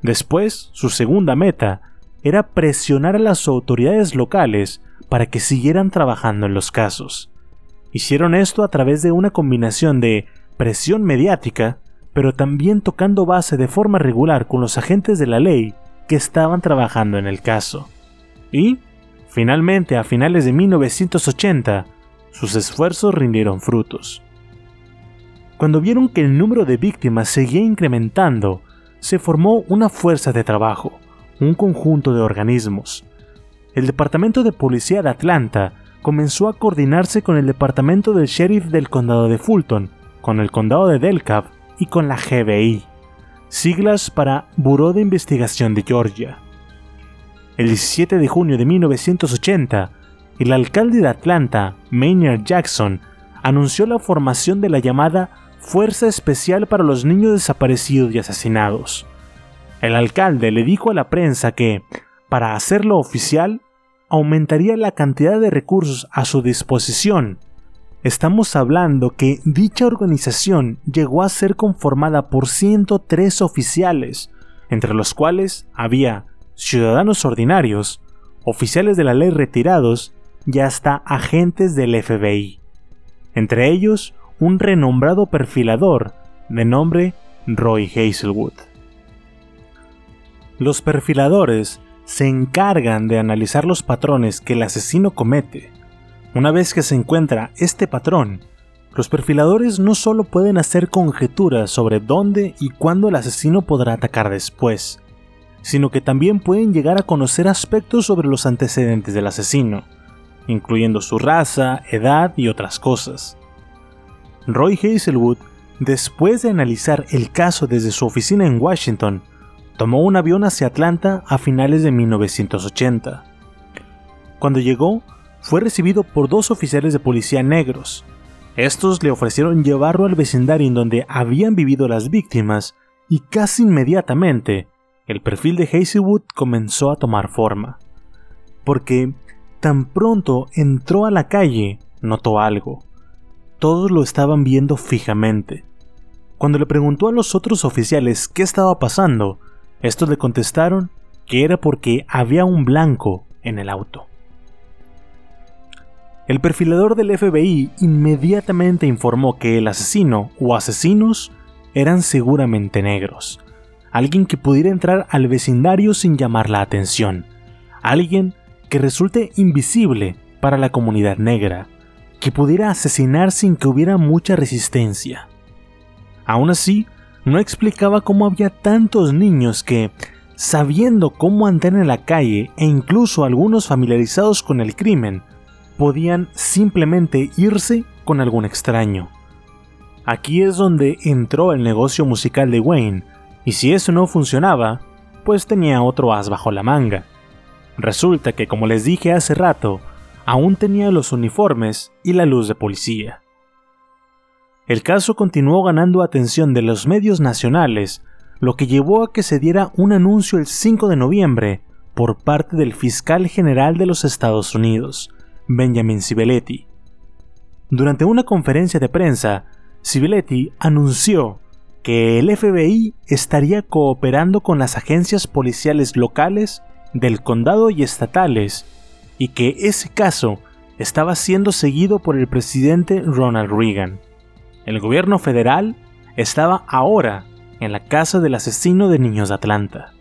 Después, su segunda meta era presionar a las autoridades locales para que siguieran trabajando en los casos. Hicieron esto a través de una combinación de presión mediática, pero también tocando base de forma regular con los agentes de la ley que estaban trabajando en el caso. Y, finalmente, a finales de 1980, sus esfuerzos rindieron frutos. Cuando vieron que el número de víctimas seguía incrementando, se formó una fuerza de trabajo, un conjunto de organismos. El Departamento de Policía de Atlanta comenzó a coordinarse con el Departamento del Sheriff del Condado de Fulton, con el Condado de Delcap y con la GBI, siglas para Buró de Investigación de Georgia. El 17 de junio de 1980, el alcalde de Atlanta, Maynard Jackson, anunció la formación de la llamada Fuerza Especial para los Niños Desaparecidos y Asesinados. El alcalde le dijo a la prensa que, para hacerlo oficial, aumentaría la cantidad de recursos a su disposición. Estamos hablando que dicha organización llegó a ser conformada por 103 oficiales, entre los cuales había ciudadanos ordinarios, oficiales de la ley retirados y hasta agentes del FBI. Entre ellos, un renombrado perfilador de nombre Roy Hazelwood. Los perfiladores se encargan de analizar los patrones que el asesino comete. Una vez que se encuentra este patrón, los perfiladores no solo pueden hacer conjeturas sobre dónde y cuándo el asesino podrá atacar después, sino que también pueden llegar a conocer aspectos sobre los antecedentes del asesino, incluyendo su raza, edad y otras cosas. Roy Hazelwood, después de analizar el caso desde su oficina en Washington, tomó un avión hacia Atlanta a finales de 1980. Cuando llegó, fue recibido por dos oficiales de policía negros. Estos le ofrecieron llevarlo al vecindario en donde habían vivido las víctimas y casi inmediatamente el perfil de Hazelwood comenzó a tomar forma. Porque tan pronto entró a la calle, notó algo todos lo estaban viendo fijamente. Cuando le preguntó a los otros oficiales qué estaba pasando, estos le contestaron que era porque había un blanco en el auto. El perfilador del FBI inmediatamente informó que el asesino o asesinos eran seguramente negros, alguien que pudiera entrar al vecindario sin llamar la atención, alguien que resulte invisible para la comunidad negra, que pudiera asesinar sin que hubiera mucha resistencia. Aún así, no explicaba cómo había tantos niños que, sabiendo cómo andar en la calle e incluso algunos familiarizados con el crimen, podían simplemente irse con algún extraño. Aquí es donde entró el negocio musical de Wayne, y si eso no funcionaba, pues tenía otro as bajo la manga. Resulta que, como les dije hace rato, aún tenía los uniformes y la luz de policía. El caso continuó ganando atención de los medios nacionales, lo que llevó a que se diera un anuncio el 5 de noviembre por parte del fiscal general de los Estados Unidos, Benjamin Civelletti. Durante una conferencia de prensa, Civelletti anunció que el FBI estaría cooperando con las agencias policiales locales del condado y estatales y que ese caso estaba siendo seguido por el presidente Ronald Reagan. El gobierno federal estaba ahora en la casa del asesino de niños de Atlanta.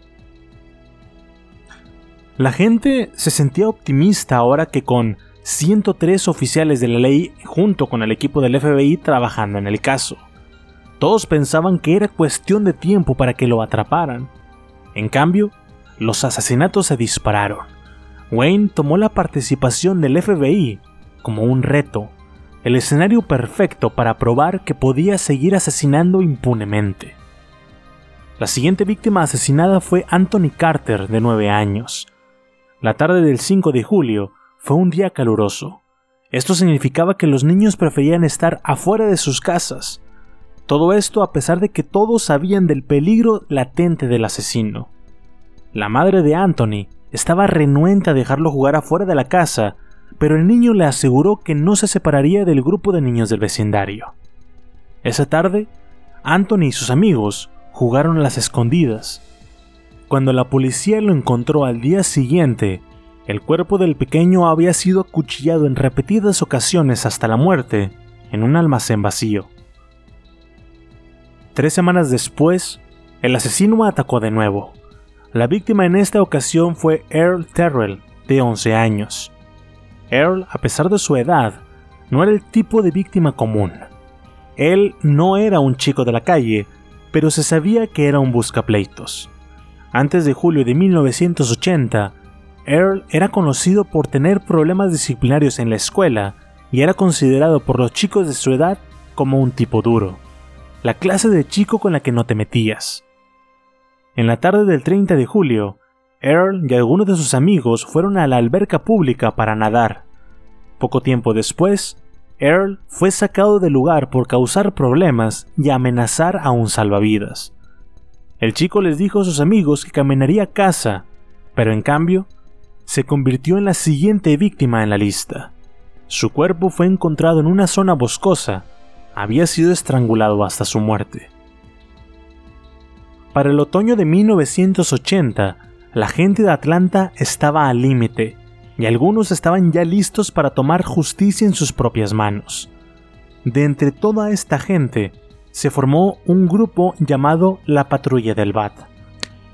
La gente se sentía optimista ahora que con 103 oficiales de la ley junto con el equipo del FBI trabajando en el caso. Todos pensaban que era cuestión de tiempo para que lo atraparan. En cambio, los asesinatos se dispararon. Wayne tomó la participación del FBI como un reto, el escenario perfecto para probar que podía seguir asesinando impunemente. La siguiente víctima asesinada fue Anthony Carter, de 9 años. La tarde del 5 de julio fue un día caluroso. Esto significaba que los niños preferían estar afuera de sus casas. Todo esto a pesar de que todos sabían del peligro latente del asesino. La madre de Anthony estaba renuente a dejarlo jugar afuera de la casa, pero el niño le aseguró que no se separaría del grupo de niños del vecindario. Esa tarde, Anthony y sus amigos jugaron a las escondidas. Cuando la policía lo encontró al día siguiente, el cuerpo del pequeño había sido acuchillado en repetidas ocasiones hasta la muerte en un almacén vacío. Tres semanas después, el asesino atacó de nuevo. La víctima en esta ocasión fue Earl Terrell, de 11 años. Earl, a pesar de su edad, no era el tipo de víctima común. Él no era un chico de la calle, pero se sabía que era un buscapleitos. Antes de julio de 1980, Earl era conocido por tener problemas disciplinarios en la escuela y era considerado por los chicos de su edad como un tipo duro la clase de chico con la que no te metías. En la tarde del 30 de julio, Earl y algunos de sus amigos fueron a la alberca pública para nadar. Poco tiempo después, Earl fue sacado del lugar por causar problemas y amenazar a un salvavidas. El chico les dijo a sus amigos que caminaría a casa, pero en cambio, se convirtió en la siguiente víctima en la lista. Su cuerpo fue encontrado en una zona boscosa había sido estrangulado hasta su muerte. Para el otoño de 1980, la gente de Atlanta estaba al límite y algunos estaban ya listos para tomar justicia en sus propias manos. De entre toda esta gente, se formó un grupo llamado la Patrulla del Bat,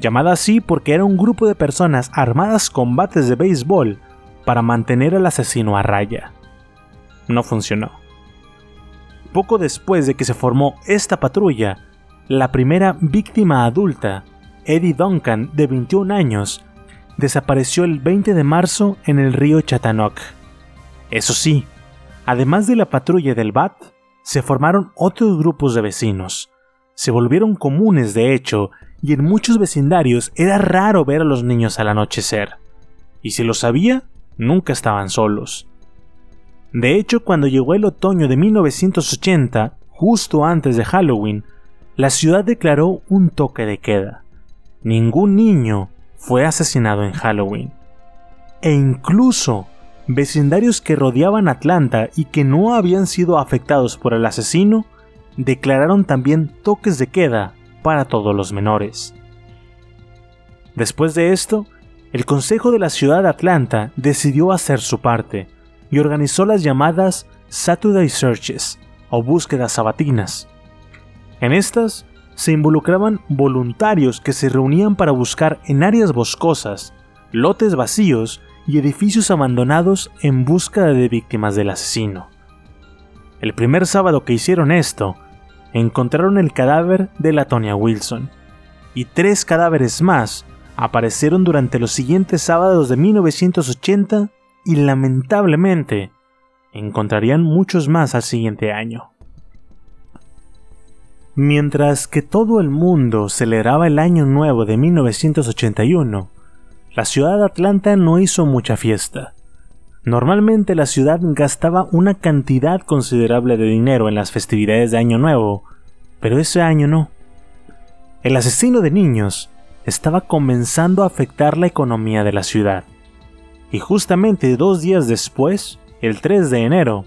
llamada así porque era un grupo de personas armadas con bates de béisbol para mantener al asesino a raya. No funcionó. Poco después de que se formó esta patrulla, la primera víctima adulta, Eddie Duncan, de 21 años, desapareció el 20 de marzo en el río Chattanock. Eso sí, además de la patrulla del BAT, se formaron otros grupos de vecinos. Se volvieron comunes, de hecho, y en muchos vecindarios era raro ver a los niños al anochecer. Y si lo sabía, nunca estaban solos. De hecho, cuando llegó el otoño de 1980, justo antes de Halloween, la ciudad declaró un toque de queda. Ningún niño fue asesinado en Halloween. E incluso vecindarios que rodeaban Atlanta y que no habían sido afectados por el asesino, declararon también toques de queda para todos los menores. Después de esto, el Consejo de la Ciudad de Atlanta decidió hacer su parte y organizó las llamadas Saturday Searches o búsquedas sabatinas. En estas se involucraban voluntarios que se reunían para buscar en áreas boscosas, lotes vacíos y edificios abandonados en busca de víctimas del asesino. El primer sábado que hicieron esto, encontraron el cadáver de la Tonya Wilson, y tres cadáveres más aparecieron durante los siguientes sábados de 1980 y lamentablemente encontrarían muchos más al siguiente año. Mientras que todo el mundo celebraba el año nuevo de 1981, la ciudad de Atlanta no hizo mucha fiesta. Normalmente la ciudad gastaba una cantidad considerable de dinero en las festividades de Año Nuevo, pero ese año no. El asesino de niños estaba comenzando a afectar la economía de la ciudad. Y justamente dos días después, el 3 de enero,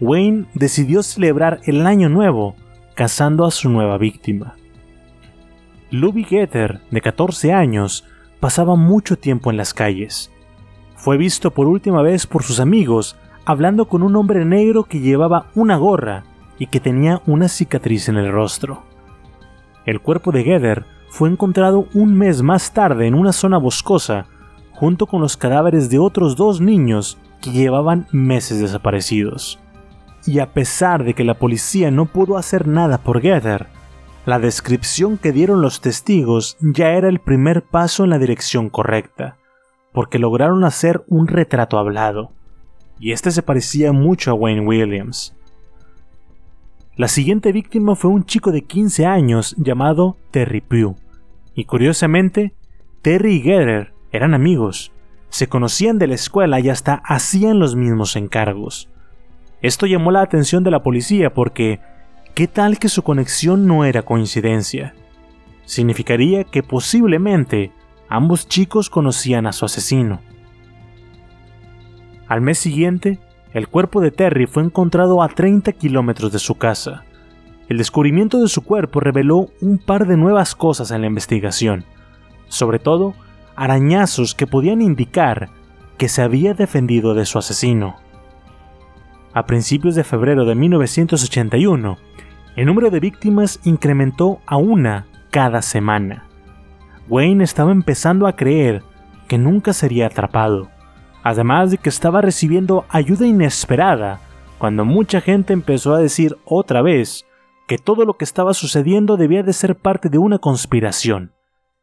Wayne decidió celebrar el año nuevo cazando a su nueva víctima. Luby Getter, de 14 años, pasaba mucho tiempo en las calles. Fue visto por última vez por sus amigos hablando con un hombre negro que llevaba una gorra y que tenía una cicatriz en el rostro. El cuerpo de Gether fue encontrado un mes más tarde en una zona boscosa, junto con los cadáveres de otros dos niños que llevaban meses desaparecidos. Y a pesar de que la policía no pudo hacer nada por Gether, la descripción que dieron los testigos ya era el primer paso en la dirección correcta, porque lograron hacer un retrato hablado, y este se parecía mucho a Wayne Williams. La siguiente víctima fue un chico de 15 años llamado Terry Pugh, y curiosamente, Terry y Getter eran amigos, se conocían de la escuela y hasta hacían los mismos encargos. Esto llamó la atención de la policía porque ¿Qué tal que su conexión no era coincidencia? Significaría que posiblemente ambos chicos conocían a su asesino. Al mes siguiente, el cuerpo de Terry fue encontrado a 30 kilómetros de su casa. El descubrimiento de su cuerpo reveló un par de nuevas cosas en la investigación, sobre todo arañazos que podían indicar que se había defendido de su asesino. A principios de febrero de 1981, el número de víctimas incrementó a una cada semana. Wayne estaba empezando a creer que nunca sería atrapado, además de que estaba recibiendo ayuda inesperada cuando mucha gente empezó a decir otra vez que todo lo que estaba sucediendo debía de ser parte de una conspiración,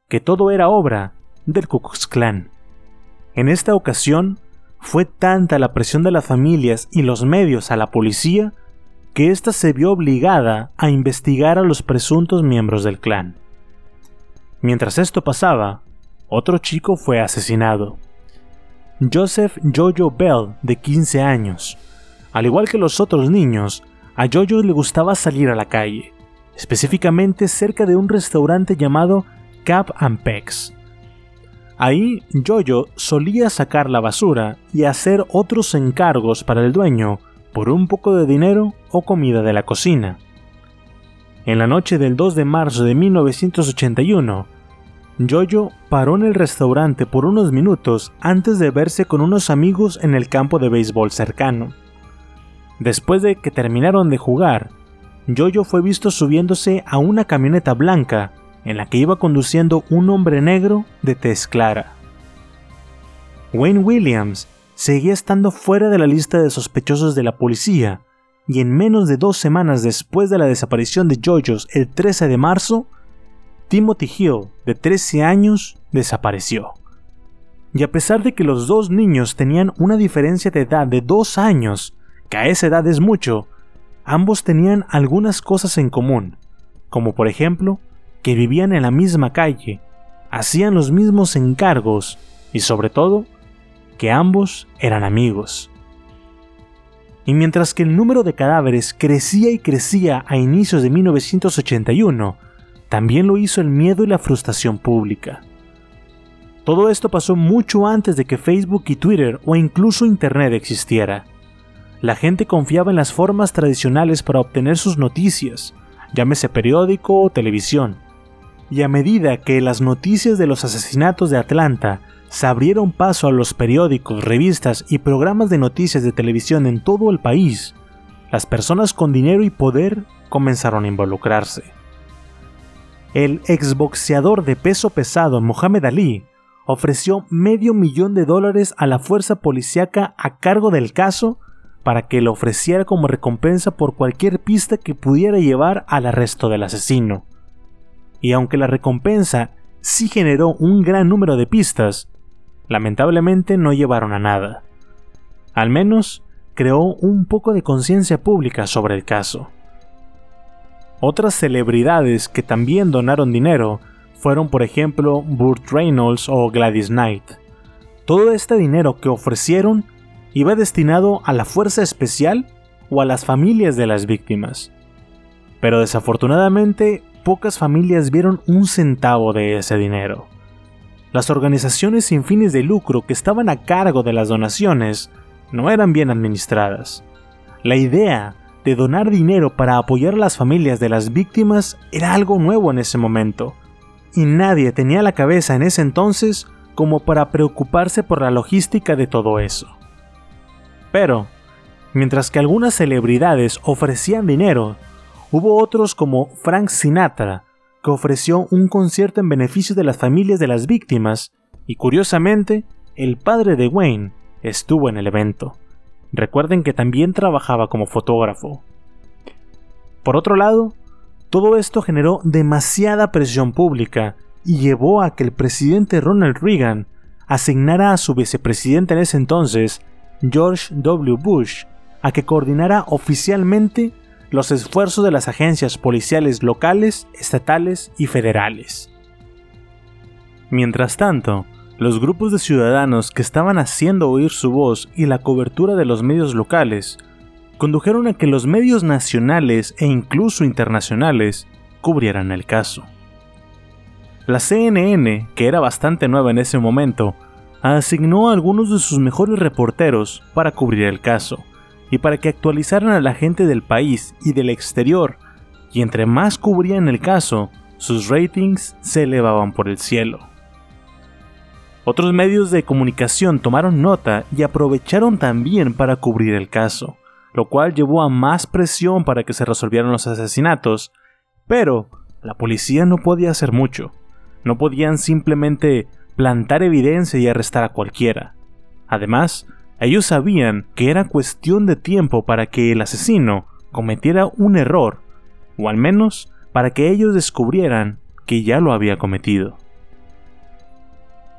que todo era obra del Ku Klux Klan. En esta ocasión, fue tanta la presión de las familias y los medios a la policía que ésta se vio obligada a investigar a los presuntos miembros del clan. Mientras esto pasaba, otro chico fue asesinado. Joseph Jojo Bell, de 15 años. Al igual que los otros niños, a Jojo le gustaba salir a la calle, específicamente cerca de un restaurante llamado Cap and. Ahí Jojo solía sacar la basura y hacer otros encargos para el dueño por un poco de dinero o comida de la cocina. En la noche del 2 de marzo de 1981, Jojo paró en el restaurante por unos minutos antes de verse con unos amigos en el campo de béisbol cercano. Después de que terminaron de jugar, Jojo fue visto subiéndose a una camioneta blanca en la que iba conduciendo un hombre negro de tez clara. Wayne Williams seguía estando fuera de la lista de sospechosos de la policía, y en menos de dos semanas después de la desaparición de Jojos el 13 de marzo, Timothy Hill, de 13 años, desapareció. Y a pesar de que los dos niños tenían una diferencia de edad de dos años, que a esa edad es mucho, ambos tenían algunas cosas en común, como por ejemplo que vivían en la misma calle, hacían los mismos encargos y sobre todo que ambos eran amigos. Y mientras que el número de cadáveres crecía y crecía a inicios de 1981, también lo hizo el miedo y la frustración pública. Todo esto pasó mucho antes de que Facebook y Twitter o incluso Internet existiera. La gente confiaba en las formas tradicionales para obtener sus noticias, llámese periódico o televisión. Y a medida que las noticias de los asesinatos de Atlanta se abrieron paso a los periódicos, revistas y programas de noticias de televisión en todo el país, las personas con dinero y poder comenzaron a involucrarse. El exboxeador de peso pesado Mohamed Ali ofreció medio millón de dólares a la fuerza policíaca a cargo del caso para que le ofreciera como recompensa por cualquier pista que pudiera llevar al arresto del asesino. Y aunque la recompensa sí generó un gran número de pistas, lamentablemente no llevaron a nada. Al menos creó un poco de conciencia pública sobre el caso. Otras celebridades que también donaron dinero fueron por ejemplo Burt Reynolds o Gladys Knight. Todo este dinero que ofrecieron iba destinado a la fuerza especial o a las familias de las víctimas. Pero desafortunadamente, pocas familias vieron un centavo de ese dinero. Las organizaciones sin fines de lucro que estaban a cargo de las donaciones no eran bien administradas. La idea de donar dinero para apoyar a las familias de las víctimas era algo nuevo en ese momento, y nadie tenía la cabeza en ese entonces como para preocuparse por la logística de todo eso. Pero, mientras que algunas celebridades ofrecían dinero, hubo otros como Frank Sinatra, que ofreció un concierto en beneficio de las familias de las víctimas, y curiosamente, el padre de Wayne estuvo en el evento. Recuerden que también trabajaba como fotógrafo. Por otro lado, todo esto generó demasiada presión pública y llevó a que el presidente Ronald Reagan asignara a su vicepresidente en ese entonces, George W. Bush, a que coordinara oficialmente los esfuerzos de las agencias policiales locales, estatales y federales. Mientras tanto, los grupos de ciudadanos que estaban haciendo oír su voz y la cobertura de los medios locales condujeron a que los medios nacionales e incluso internacionales cubrieran el caso. La CNN, que era bastante nueva en ese momento, asignó a algunos de sus mejores reporteros para cubrir el caso y para que actualizaran a la gente del país y del exterior, y entre más cubrían el caso, sus ratings se elevaban por el cielo. Otros medios de comunicación tomaron nota y aprovecharon también para cubrir el caso, lo cual llevó a más presión para que se resolvieran los asesinatos, pero la policía no podía hacer mucho. No podían simplemente plantar evidencia y arrestar a cualquiera. Además, ellos sabían que era cuestión de tiempo para que el asesino cometiera un error, o al menos para que ellos descubrieran que ya lo había cometido.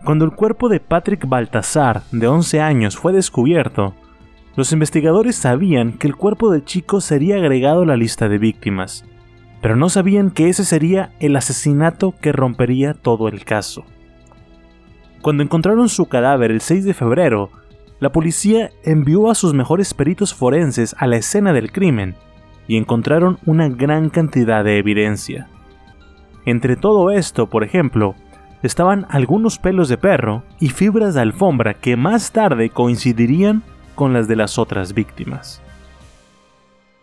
Cuando el cuerpo de Patrick Baltasar, de 11 años, fue descubierto, los investigadores sabían que el cuerpo del chico sería agregado a la lista de víctimas, pero no sabían que ese sería el asesinato que rompería todo el caso. Cuando encontraron su cadáver el 6 de febrero, la policía envió a sus mejores peritos forenses a la escena del crimen y encontraron una gran cantidad de evidencia. Entre todo esto, por ejemplo, estaban algunos pelos de perro y fibras de alfombra que más tarde coincidirían con las de las otras víctimas.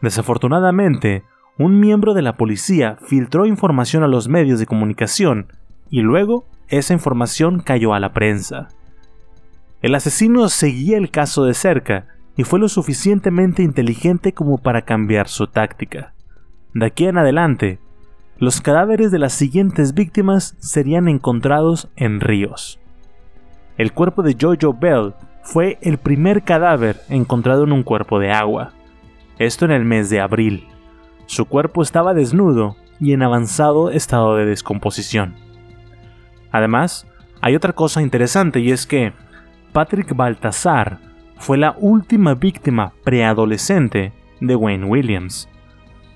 Desafortunadamente, un miembro de la policía filtró información a los medios de comunicación y luego esa información cayó a la prensa. El asesino seguía el caso de cerca y fue lo suficientemente inteligente como para cambiar su táctica. De aquí en adelante, los cadáveres de las siguientes víctimas serían encontrados en ríos. El cuerpo de Jojo Bell fue el primer cadáver encontrado en un cuerpo de agua, esto en el mes de abril. Su cuerpo estaba desnudo y en avanzado estado de descomposición. Además, hay otra cosa interesante y es que Patrick Baltasar fue la última víctima preadolescente de Wayne Williams.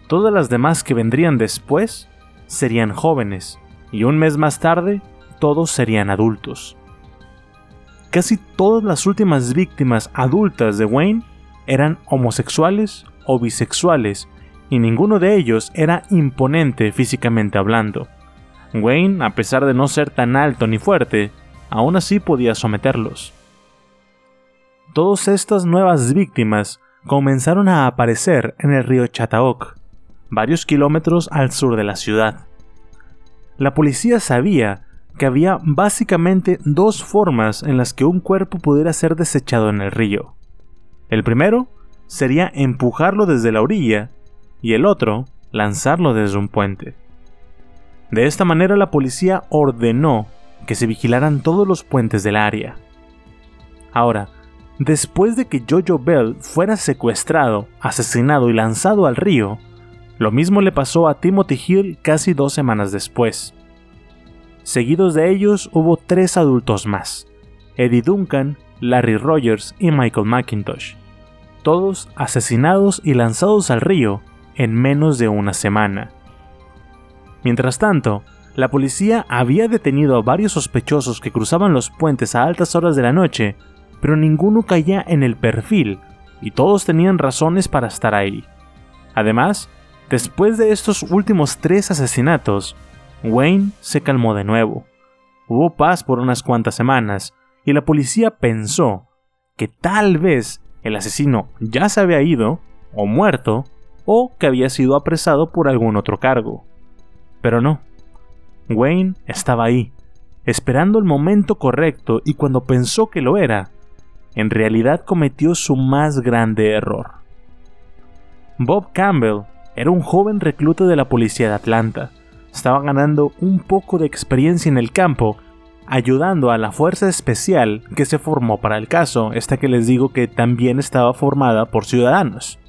Todas las demás que vendrían después serían jóvenes y un mes más tarde todos serían adultos. Casi todas las últimas víctimas adultas de Wayne eran homosexuales o bisexuales y ninguno de ellos era imponente físicamente hablando. Wayne, a pesar de no ser tan alto ni fuerte, aún así podía someterlos. Todas estas nuevas víctimas comenzaron a aparecer en el río Chattahoochee, varios kilómetros al sur de la ciudad. La policía sabía que había básicamente dos formas en las que un cuerpo pudiera ser desechado en el río. El primero sería empujarlo desde la orilla y el otro lanzarlo desde un puente. De esta manera la policía ordenó que se vigilaran todos los puentes del área. Ahora, después de que Jojo Bell fuera secuestrado, asesinado y lanzado al río, lo mismo le pasó a Timothy Hill casi dos semanas después. Seguidos de ellos hubo tres adultos más, Eddie Duncan, Larry Rogers y Michael McIntosh, todos asesinados y lanzados al río en menos de una semana. Mientras tanto, la policía había detenido a varios sospechosos que cruzaban los puentes a altas horas de la noche pero ninguno caía en el perfil y todos tenían razones para estar ahí. Además, después de estos últimos tres asesinatos, Wayne se calmó de nuevo. Hubo paz por unas cuantas semanas y la policía pensó que tal vez el asesino ya se había ido, o muerto, o que había sido apresado por algún otro cargo. Pero no. Wayne estaba ahí, esperando el momento correcto y cuando pensó que lo era, en realidad cometió su más grande error. Bob Campbell era un joven recluta de la policía de Atlanta. Estaba ganando un poco de experiencia en el campo, ayudando a la fuerza especial que se formó para el caso, esta que les digo que también estaba formada por ciudadanos.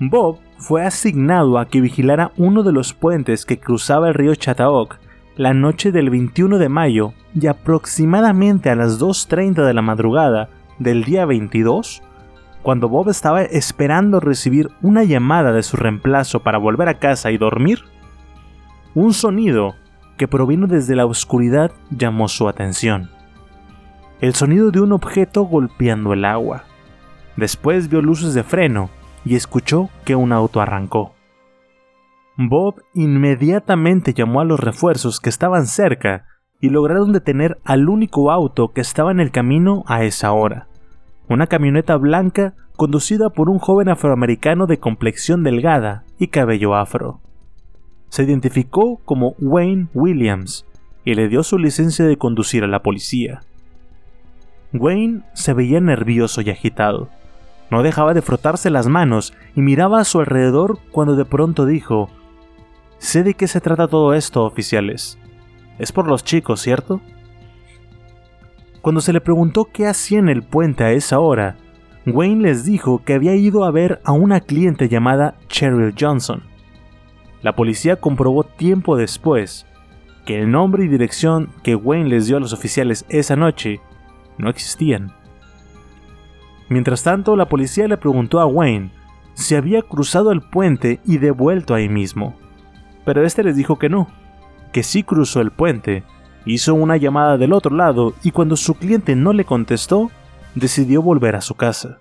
Bob fue asignado a que vigilara uno de los puentes que cruzaba el río Chattahoochee la noche del 21 de mayo y aproximadamente a las 2.30 de la madrugada del día 22, cuando Bob estaba esperando recibir una llamada de su reemplazo para volver a casa y dormir, un sonido que provino desde la oscuridad llamó su atención. El sonido de un objeto golpeando el agua. Después vio luces de freno y escuchó que un auto arrancó. Bob inmediatamente llamó a los refuerzos que estaban cerca y lograron detener al único auto que estaba en el camino a esa hora. Una camioneta blanca conducida por un joven afroamericano de complexión delgada y cabello afro. Se identificó como Wayne Williams y le dio su licencia de conducir a la policía. Wayne se veía nervioso y agitado. No dejaba de frotarse las manos y miraba a su alrededor cuando de pronto dijo, Sé de qué se trata todo esto, oficiales. Es por los chicos, ¿cierto? Cuando se le preguntó qué hacía en el puente a esa hora, Wayne les dijo que había ido a ver a una cliente llamada Cheryl Johnson. La policía comprobó tiempo después que el nombre y dirección que Wayne les dio a los oficiales esa noche no existían. Mientras tanto, la policía le preguntó a Wayne si había cruzado el puente y devuelto ahí mismo. Pero este les dijo que no, que sí cruzó el puente, hizo una llamada del otro lado y cuando su cliente no le contestó, decidió volver a su casa.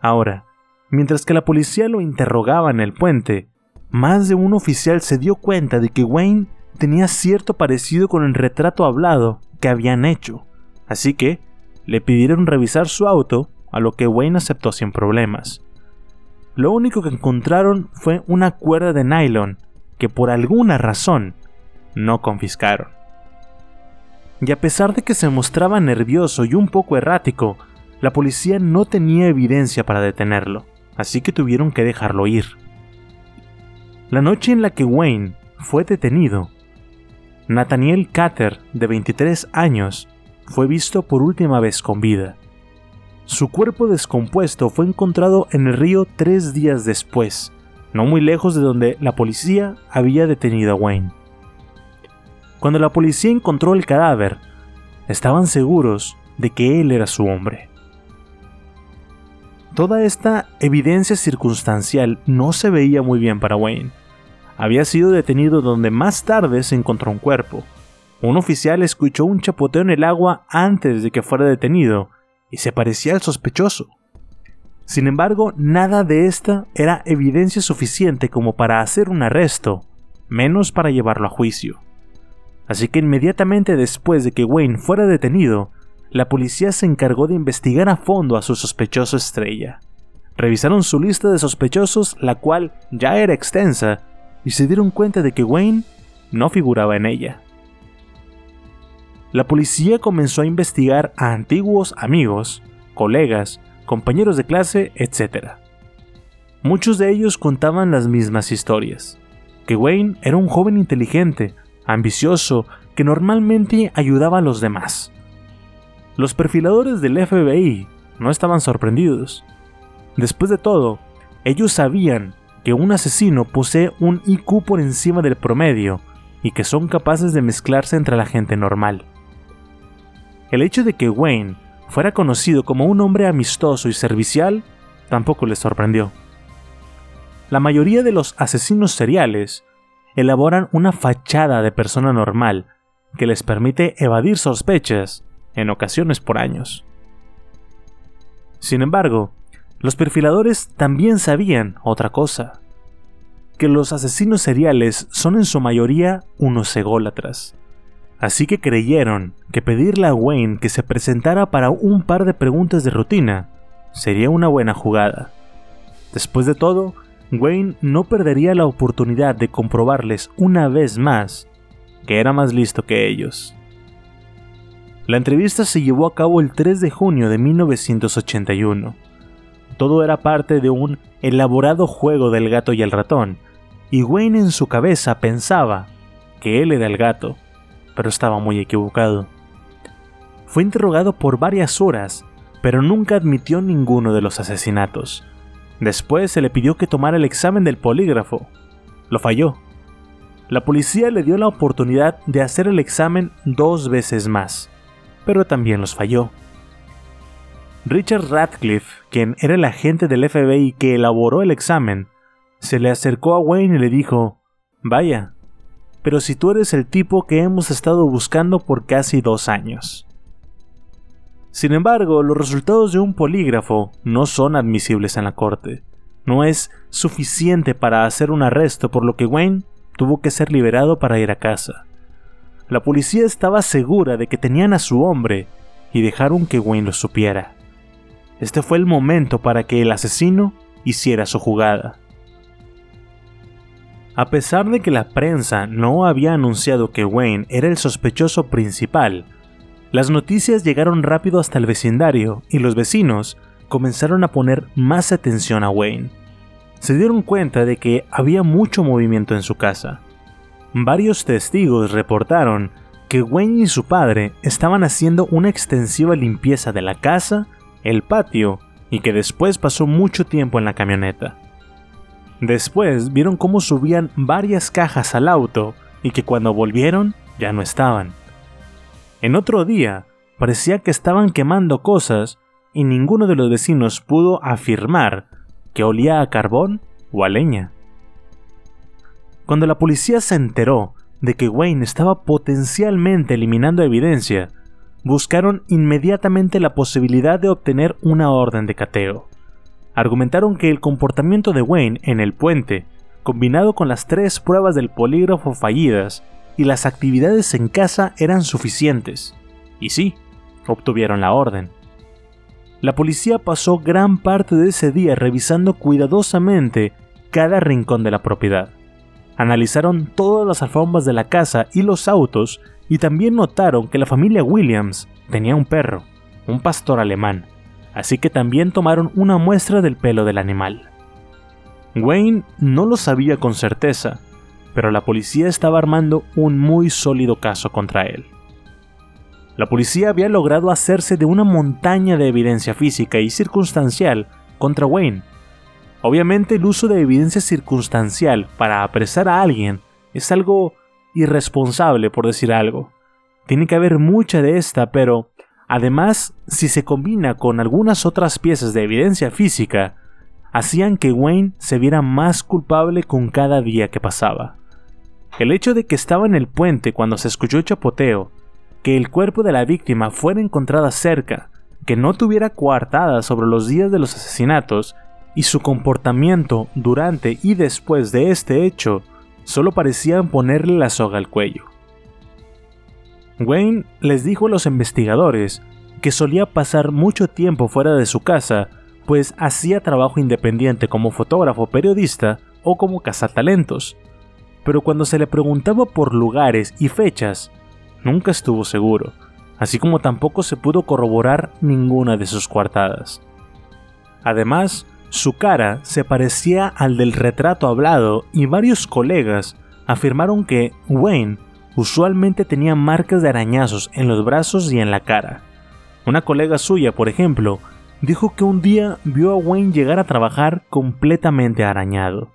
Ahora, mientras que la policía lo interrogaba en el puente, más de un oficial se dio cuenta de que Wayne tenía cierto parecido con el retrato hablado que habían hecho, así que le pidieron revisar su auto, a lo que Wayne aceptó sin problemas. Lo único que encontraron fue una cuerda de nylon que por alguna razón no confiscaron. Y a pesar de que se mostraba nervioso y un poco errático, la policía no tenía evidencia para detenerlo, así que tuvieron que dejarlo ir. La noche en la que Wayne fue detenido, Nathaniel Cater, de 23 años, fue visto por última vez con vida. Su cuerpo descompuesto fue encontrado en el río tres días después, no muy lejos de donde la policía había detenido a Wayne. Cuando la policía encontró el cadáver, estaban seguros de que él era su hombre. Toda esta evidencia circunstancial no se veía muy bien para Wayne. Había sido detenido donde más tarde se encontró un cuerpo. Un oficial escuchó un chapoteo en el agua antes de que fuera detenido y se parecía al sospechoso. Sin embargo, nada de esta era evidencia suficiente como para hacer un arresto, menos para llevarlo a juicio. Así que inmediatamente después de que Wayne fuera detenido, la policía se encargó de investigar a fondo a su sospechoso estrella. Revisaron su lista de sospechosos, la cual ya era extensa, y se dieron cuenta de que Wayne no figuraba en ella. La policía comenzó a investigar a antiguos amigos, colegas, compañeros de clase, etc. Muchos de ellos contaban las mismas historias, que Wayne era un joven inteligente, ambicioso, que normalmente ayudaba a los demás. Los perfiladores del FBI no estaban sorprendidos. Después de todo, ellos sabían que un asesino posee un IQ por encima del promedio y que son capaces de mezclarse entre la gente normal. El hecho de que Wayne fuera conocido como un hombre amistoso y servicial tampoco les sorprendió. La mayoría de los asesinos seriales elaboran una fachada de persona normal que les permite evadir sospechas en ocasiones por años. Sin embargo, los perfiladores también sabían otra cosa, que los asesinos seriales son en su mayoría unos ególatras. Así que creyeron que pedirle a Wayne que se presentara para un par de preguntas de rutina sería una buena jugada. Después de todo, Wayne no perdería la oportunidad de comprobarles una vez más que era más listo que ellos. La entrevista se llevó a cabo el 3 de junio de 1981. Todo era parte de un elaborado juego del gato y el ratón, y Wayne en su cabeza pensaba que él era el gato, pero estaba muy equivocado. Fue interrogado por varias horas, pero nunca admitió ninguno de los asesinatos. Después se le pidió que tomara el examen del polígrafo. Lo falló. La policía le dio la oportunidad de hacer el examen dos veces más, pero también los falló. Richard Radcliffe, quien era el agente del FBI que elaboró el examen, se le acercó a Wayne y le dijo, Vaya, pero si tú eres el tipo que hemos estado buscando por casi dos años. Sin embargo, los resultados de un polígrafo no son admisibles en la corte. No es suficiente para hacer un arresto, por lo que Wayne tuvo que ser liberado para ir a casa. La policía estaba segura de que tenían a su hombre y dejaron que Wayne lo supiera. Este fue el momento para que el asesino hiciera su jugada. A pesar de que la prensa no había anunciado que Wayne era el sospechoso principal, las noticias llegaron rápido hasta el vecindario y los vecinos comenzaron a poner más atención a Wayne. Se dieron cuenta de que había mucho movimiento en su casa. Varios testigos reportaron que Wayne y su padre estaban haciendo una extensiva limpieza de la casa, el patio y que después pasó mucho tiempo en la camioneta. Después vieron cómo subían varias cajas al auto y que cuando volvieron ya no estaban. En otro día, parecía que estaban quemando cosas y ninguno de los vecinos pudo afirmar que olía a carbón o a leña. Cuando la policía se enteró de que Wayne estaba potencialmente eliminando evidencia, buscaron inmediatamente la posibilidad de obtener una orden de cateo. Argumentaron que el comportamiento de Wayne en el puente, combinado con las tres pruebas del polígrafo fallidas, y las actividades en casa eran suficientes. Y sí, obtuvieron la orden. La policía pasó gran parte de ese día revisando cuidadosamente cada rincón de la propiedad. Analizaron todas las alfombras de la casa y los autos y también notaron que la familia Williams tenía un perro, un pastor alemán, así que también tomaron una muestra del pelo del animal. Wayne no lo sabía con certeza, pero la policía estaba armando un muy sólido caso contra él. La policía había logrado hacerse de una montaña de evidencia física y circunstancial contra Wayne. Obviamente el uso de evidencia circunstancial para apresar a alguien es algo irresponsable por decir algo. Tiene que haber mucha de esta, pero además, si se combina con algunas otras piezas de evidencia física, hacían que Wayne se viera más culpable con cada día que pasaba. El hecho de que estaba en el puente cuando se escuchó el chapoteo, que el cuerpo de la víctima fuera encontrada cerca, que no tuviera coartada sobre los días de los asesinatos y su comportamiento durante y después de este hecho solo parecían ponerle la soga al cuello. Wayne les dijo a los investigadores que solía pasar mucho tiempo fuera de su casa, pues hacía trabajo independiente como fotógrafo, periodista o como cazatalentos, pero cuando se le preguntaba por lugares y fechas, nunca estuvo seguro, así como tampoco se pudo corroborar ninguna de sus coartadas. Además, su cara se parecía al del retrato hablado y varios colegas afirmaron que Wayne usualmente tenía marcas de arañazos en los brazos y en la cara. Una colega suya, por ejemplo, dijo que un día vio a Wayne llegar a trabajar completamente arañado,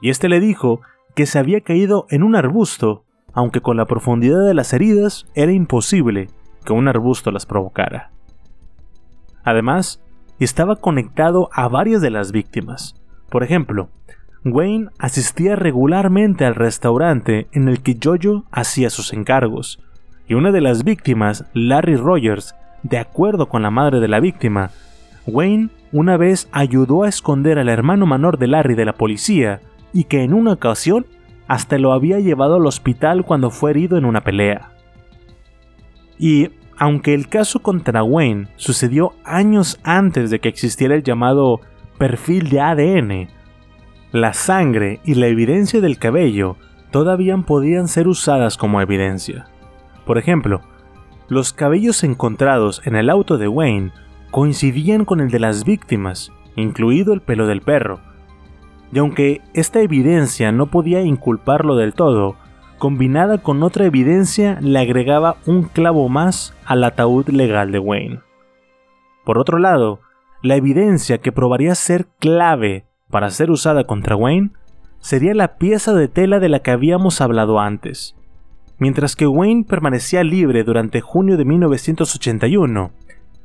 y este le dijo que se había caído en un arbusto, aunque con la profundidad de las heridas era imposible que un arbusto las provocara. Además, estaba conectado a varias de las víctimas. Por ejemplo, Wayne asistía regularmente al restaurante en el que Jojo hacía sus encargos, y una de las víctimas, Larry Rogers, de acuerdo con la madre de la víctima, Wayne una vez ayudó a esconder al hermano menor de Larry de la policía y que en una ocasión hasta lo había llevado al hospital cuando fue herido en una pelea. Y aunque el caso contra Wayne sucedió años antes de que existiera el llamado perfil de ADN, la sangre y la evidencia del cabello todavía podían ser usadas como evidencia. Por ejemplo, los cabellos encontrados en el auto de Wayne coincidían con el de las víctimas, incluido el pelo del perro. Y aunque esta evidencia no podía inculparlo del todo, combinada con otra evidencia le agregaba un clavo más al ataúd legal de Wayne. Por otro lado, la evidencia que probaría ser clave para ser usada contra Wayne sería la pieza de tela de la que habíamos hablado antes. Mientras que Wayne permanecía libre durante junio de 1981,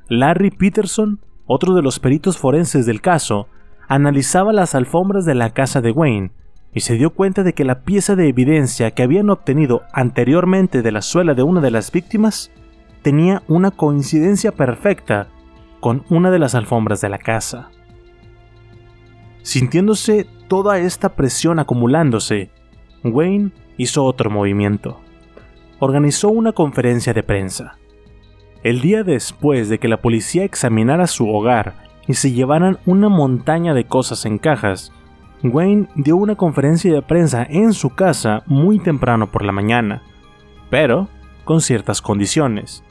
Larry Peterson, otro de los peritos forenses del caso, analizaba las alfombras de la casa de Wayne y se dio cuenta de que la pieza de evidencia que habían obtenido anteriormente de la suela de una de las víctimas tenía una coincidencia perfecta con una de las alfombras de la casa. Sintiéndose toda esta presión acumulándose, Wayne hizo otro movimiento. Organizó una conferencia de prensa. El día después de que la policía examinara su hogar y se llevaran una montaña de cosas en cajas, Wayne dio una conferencia de prensa en su casa muy temprano por la mañana, pero con ciertas condiciones.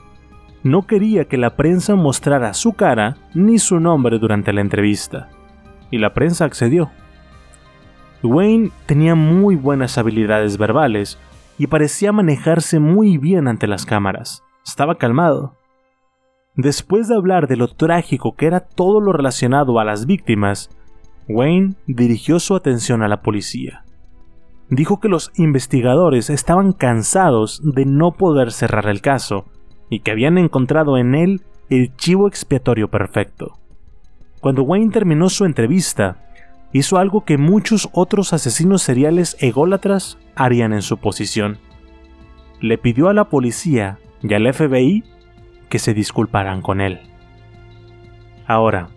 No quería que la prensa mostrara su cara ni su nombre durante la entrevista, y la prensa accedió. Wayne tenía muy buenas habilidades verbales y parecía manejarse muy bien ante las cámaras. Estaba calmado. Después de hablar de lo trágico que era todo lo relacionado a las víctimas, Wayne dirigió su atención a la policía. Dijo que los investigadores estaban cansados de no poder cerrar el caso y que habían encontrado en él el chivo expiatorio perfecto. Cuando Wayne terminó su entrevista, hizo algo que muchos otros asesinos seriales ególatras harían en su posición. Le pidió a la policía y al FBI que se disculparan con él. Ahora,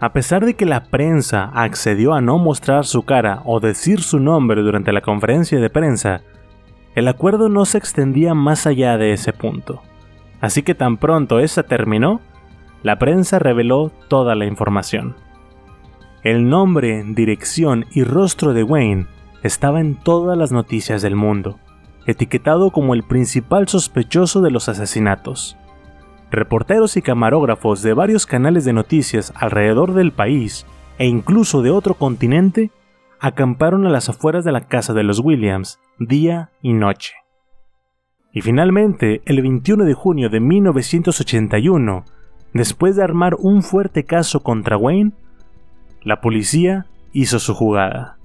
a pesar de que la prensa accedió a no mostrar su cara o decir su nombre durante la conferencia de prensa, el acuerdo no se extendía más allá de ese punto. Así que tan pronto esa terminó, la prensa reveló toda la información. El nombre, dirección y rostro de Wayne estaba en todas las noticias del mundo, etiquetado como el principal sospechoso de los asesinatos reporteros y camarógrafos de varios canales de noticias alrededor del país e incluso de otro continente acamparon a las afueras de la casa de los Williams día y noche. Y finalmente, el 21 de junio de 1981, después de armar un fuerte caso contra Wayne, la policía hizo su jugada.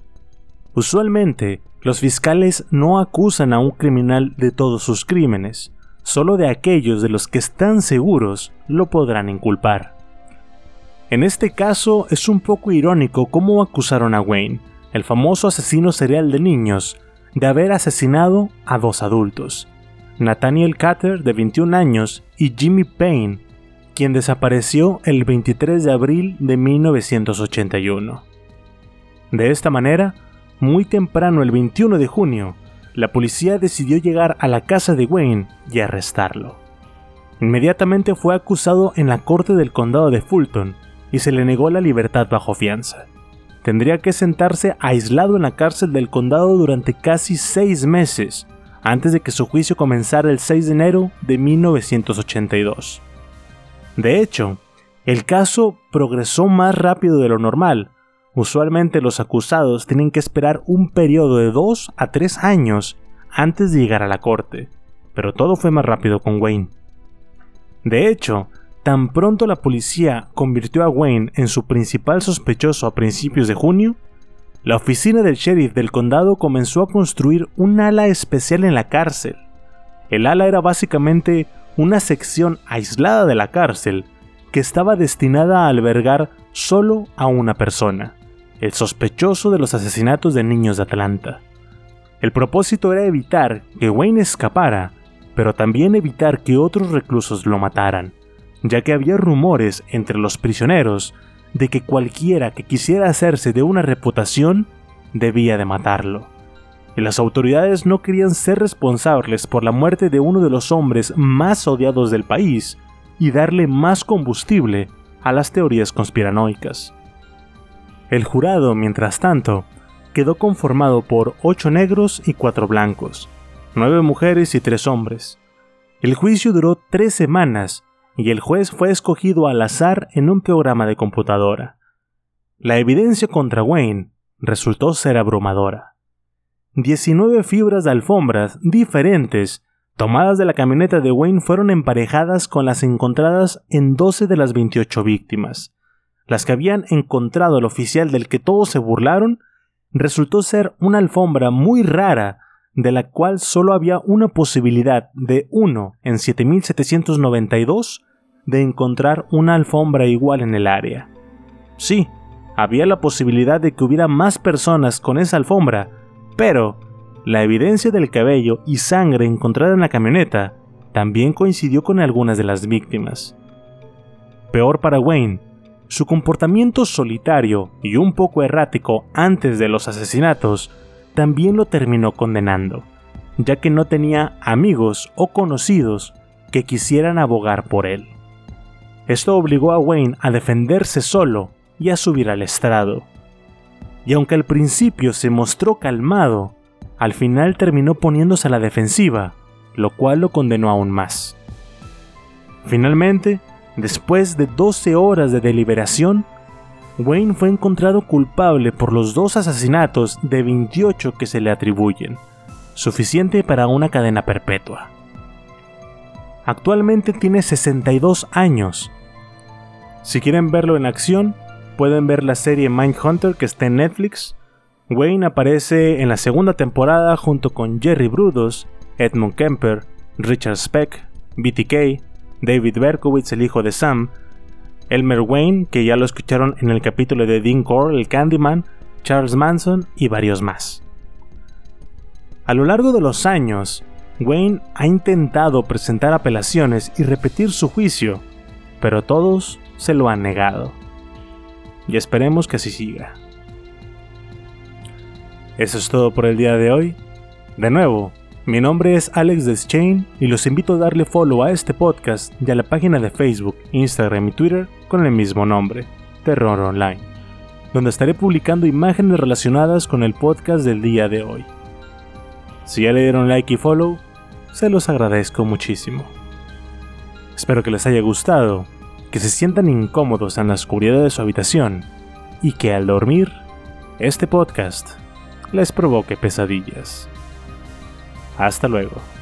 Usualmente, los fiscales no acusan a un criminal de todos sus crímenes, solo de aquellos de los que están seguros lo podrán inculpar. En este caso es un poco irónico cómo acusaron a Wayne, el famoso asesino serial de niños, de haber asesinado a dos adultos, Nathaniel Cutter de 21 años y Jimmy Payne, quien desapareció el 23 de abril de 1981. De esta manera, muy temprano el 21 de junio, la policía decidió llegar a la casa de Wayne y arrestarlo. Inmediatamente fue acusado en la corte del condado de Fulton y se le negó la libertad bajo fianza. Tendría que sentarse aislado en la cárcel del condado durante casi seis meses, antes de que su juicio comenzara el 6 de enero de 1982. De hecho, el caso progresó más rápido de lo normal, Usualmente los acusados tienen que esperar un periodo de 2 a 3 años antes de llegar a la corte, pero todo fue más rápido con Wayne. De hecho, tan pronto la policía convirtió a Wayne en su principal sospechoso a principios de junio, la oficina del sheriff del condado comenzó a construir un ala especial en la cárcel. El ala era básicamente una sección aislada de la cárcel que estaba destinada a albergar solo a una persona el sospechoso de los asesinatos de niños de Atlanta. El propósito era evitar que Wayne escapara, pero también evitar que otros reclusos lo mataran, ya que había rumores entre los prisioneros de que cualquiera que quisiera hacerse de una reputación debía de matarlo. Y las autoridades no querían ser responsables por la muerte de uno de los hombres más odiados del país y darle más combustible a las teorías conspiranoicas. El jurado, mientras tanto, quedó conformado por ocho negros y cuatro blancos, nueve mujeres y tres hombres. El juicio duró tres semanas y el juez fue escogido al azar en un programa de computadora. La evidencia contra Wayne resultó ser abrumadora. 19 fibras de alfombras diferentes tomadas de la camioneta de Wayne fueron emparejadas con las encontradas en 12 de las 28 víctimas. Las que habían encontrado el oficial del que todos se burlaron resultó ser una alfombra muy rara de la cual solo había una posibilidad de 1 en 7792 de encontrar una alfombra igual en el área. Sí, había la posibilidad de que hubiera más personas con esa alfombra, pero la evidencia del cabello y sangre encontrada en la camioneta también coincidió con algunas de las víctimas. Peor para Wayne, su comportamiento solitario y un poco errático antes de los asesinatos también lo terminó condenando, ya que no tenía amigos o conocidos que quisieran abogar por él. Esto obligó a Wayne a defenderse solo y a subir al estrado. Y aunque al principio se mostró calmado, al final terminó poniéndose a la defensiva, lo cual lo condenó aún más. Finalmente, después de 12 horas de deliberación, Wayne fue encontrado culpable por los dos asesinatos de 28 que se le atribuyen, suficiente para una cadena perpetua. Actualmente tiene 62 años. Si quieren verlo en acción, pueden ver la serie Mindhunter que está en Netflix. Wayne aparece en la segunda temporada junto con Jerry Brudos, Edmund Kemper, Richard Speck, BTK, David Berkowitz, el hijo de Sam, Elmer Wayne, que ya lo escucharon en el capítulo de Dean Core, el Candyman, Charles Manson y varios más. A lo largo de los años, Wayne ha intentado presentar apelaciones y repetir su juicio, pero todos se lo han negado. Y esperemos que así siga. Eso es todo por el día de hoy. De nuevo, mi nombre es Alex Deschain y los invito a darle follow a este podcast y a la página de Facebook, Instagram y Twitter con el mismo nombre, Terror Online, donde estaré publicando imágenes relacionadas con el podcast del día de hoy. Si ya le dieron like y follow, se los agradezco muchísimo. Espero que les haya gustado, que se sientan incómodos en la oscuridad de su habitación y que al dormir, este podcast les provoque pesadillas. Hasta luego.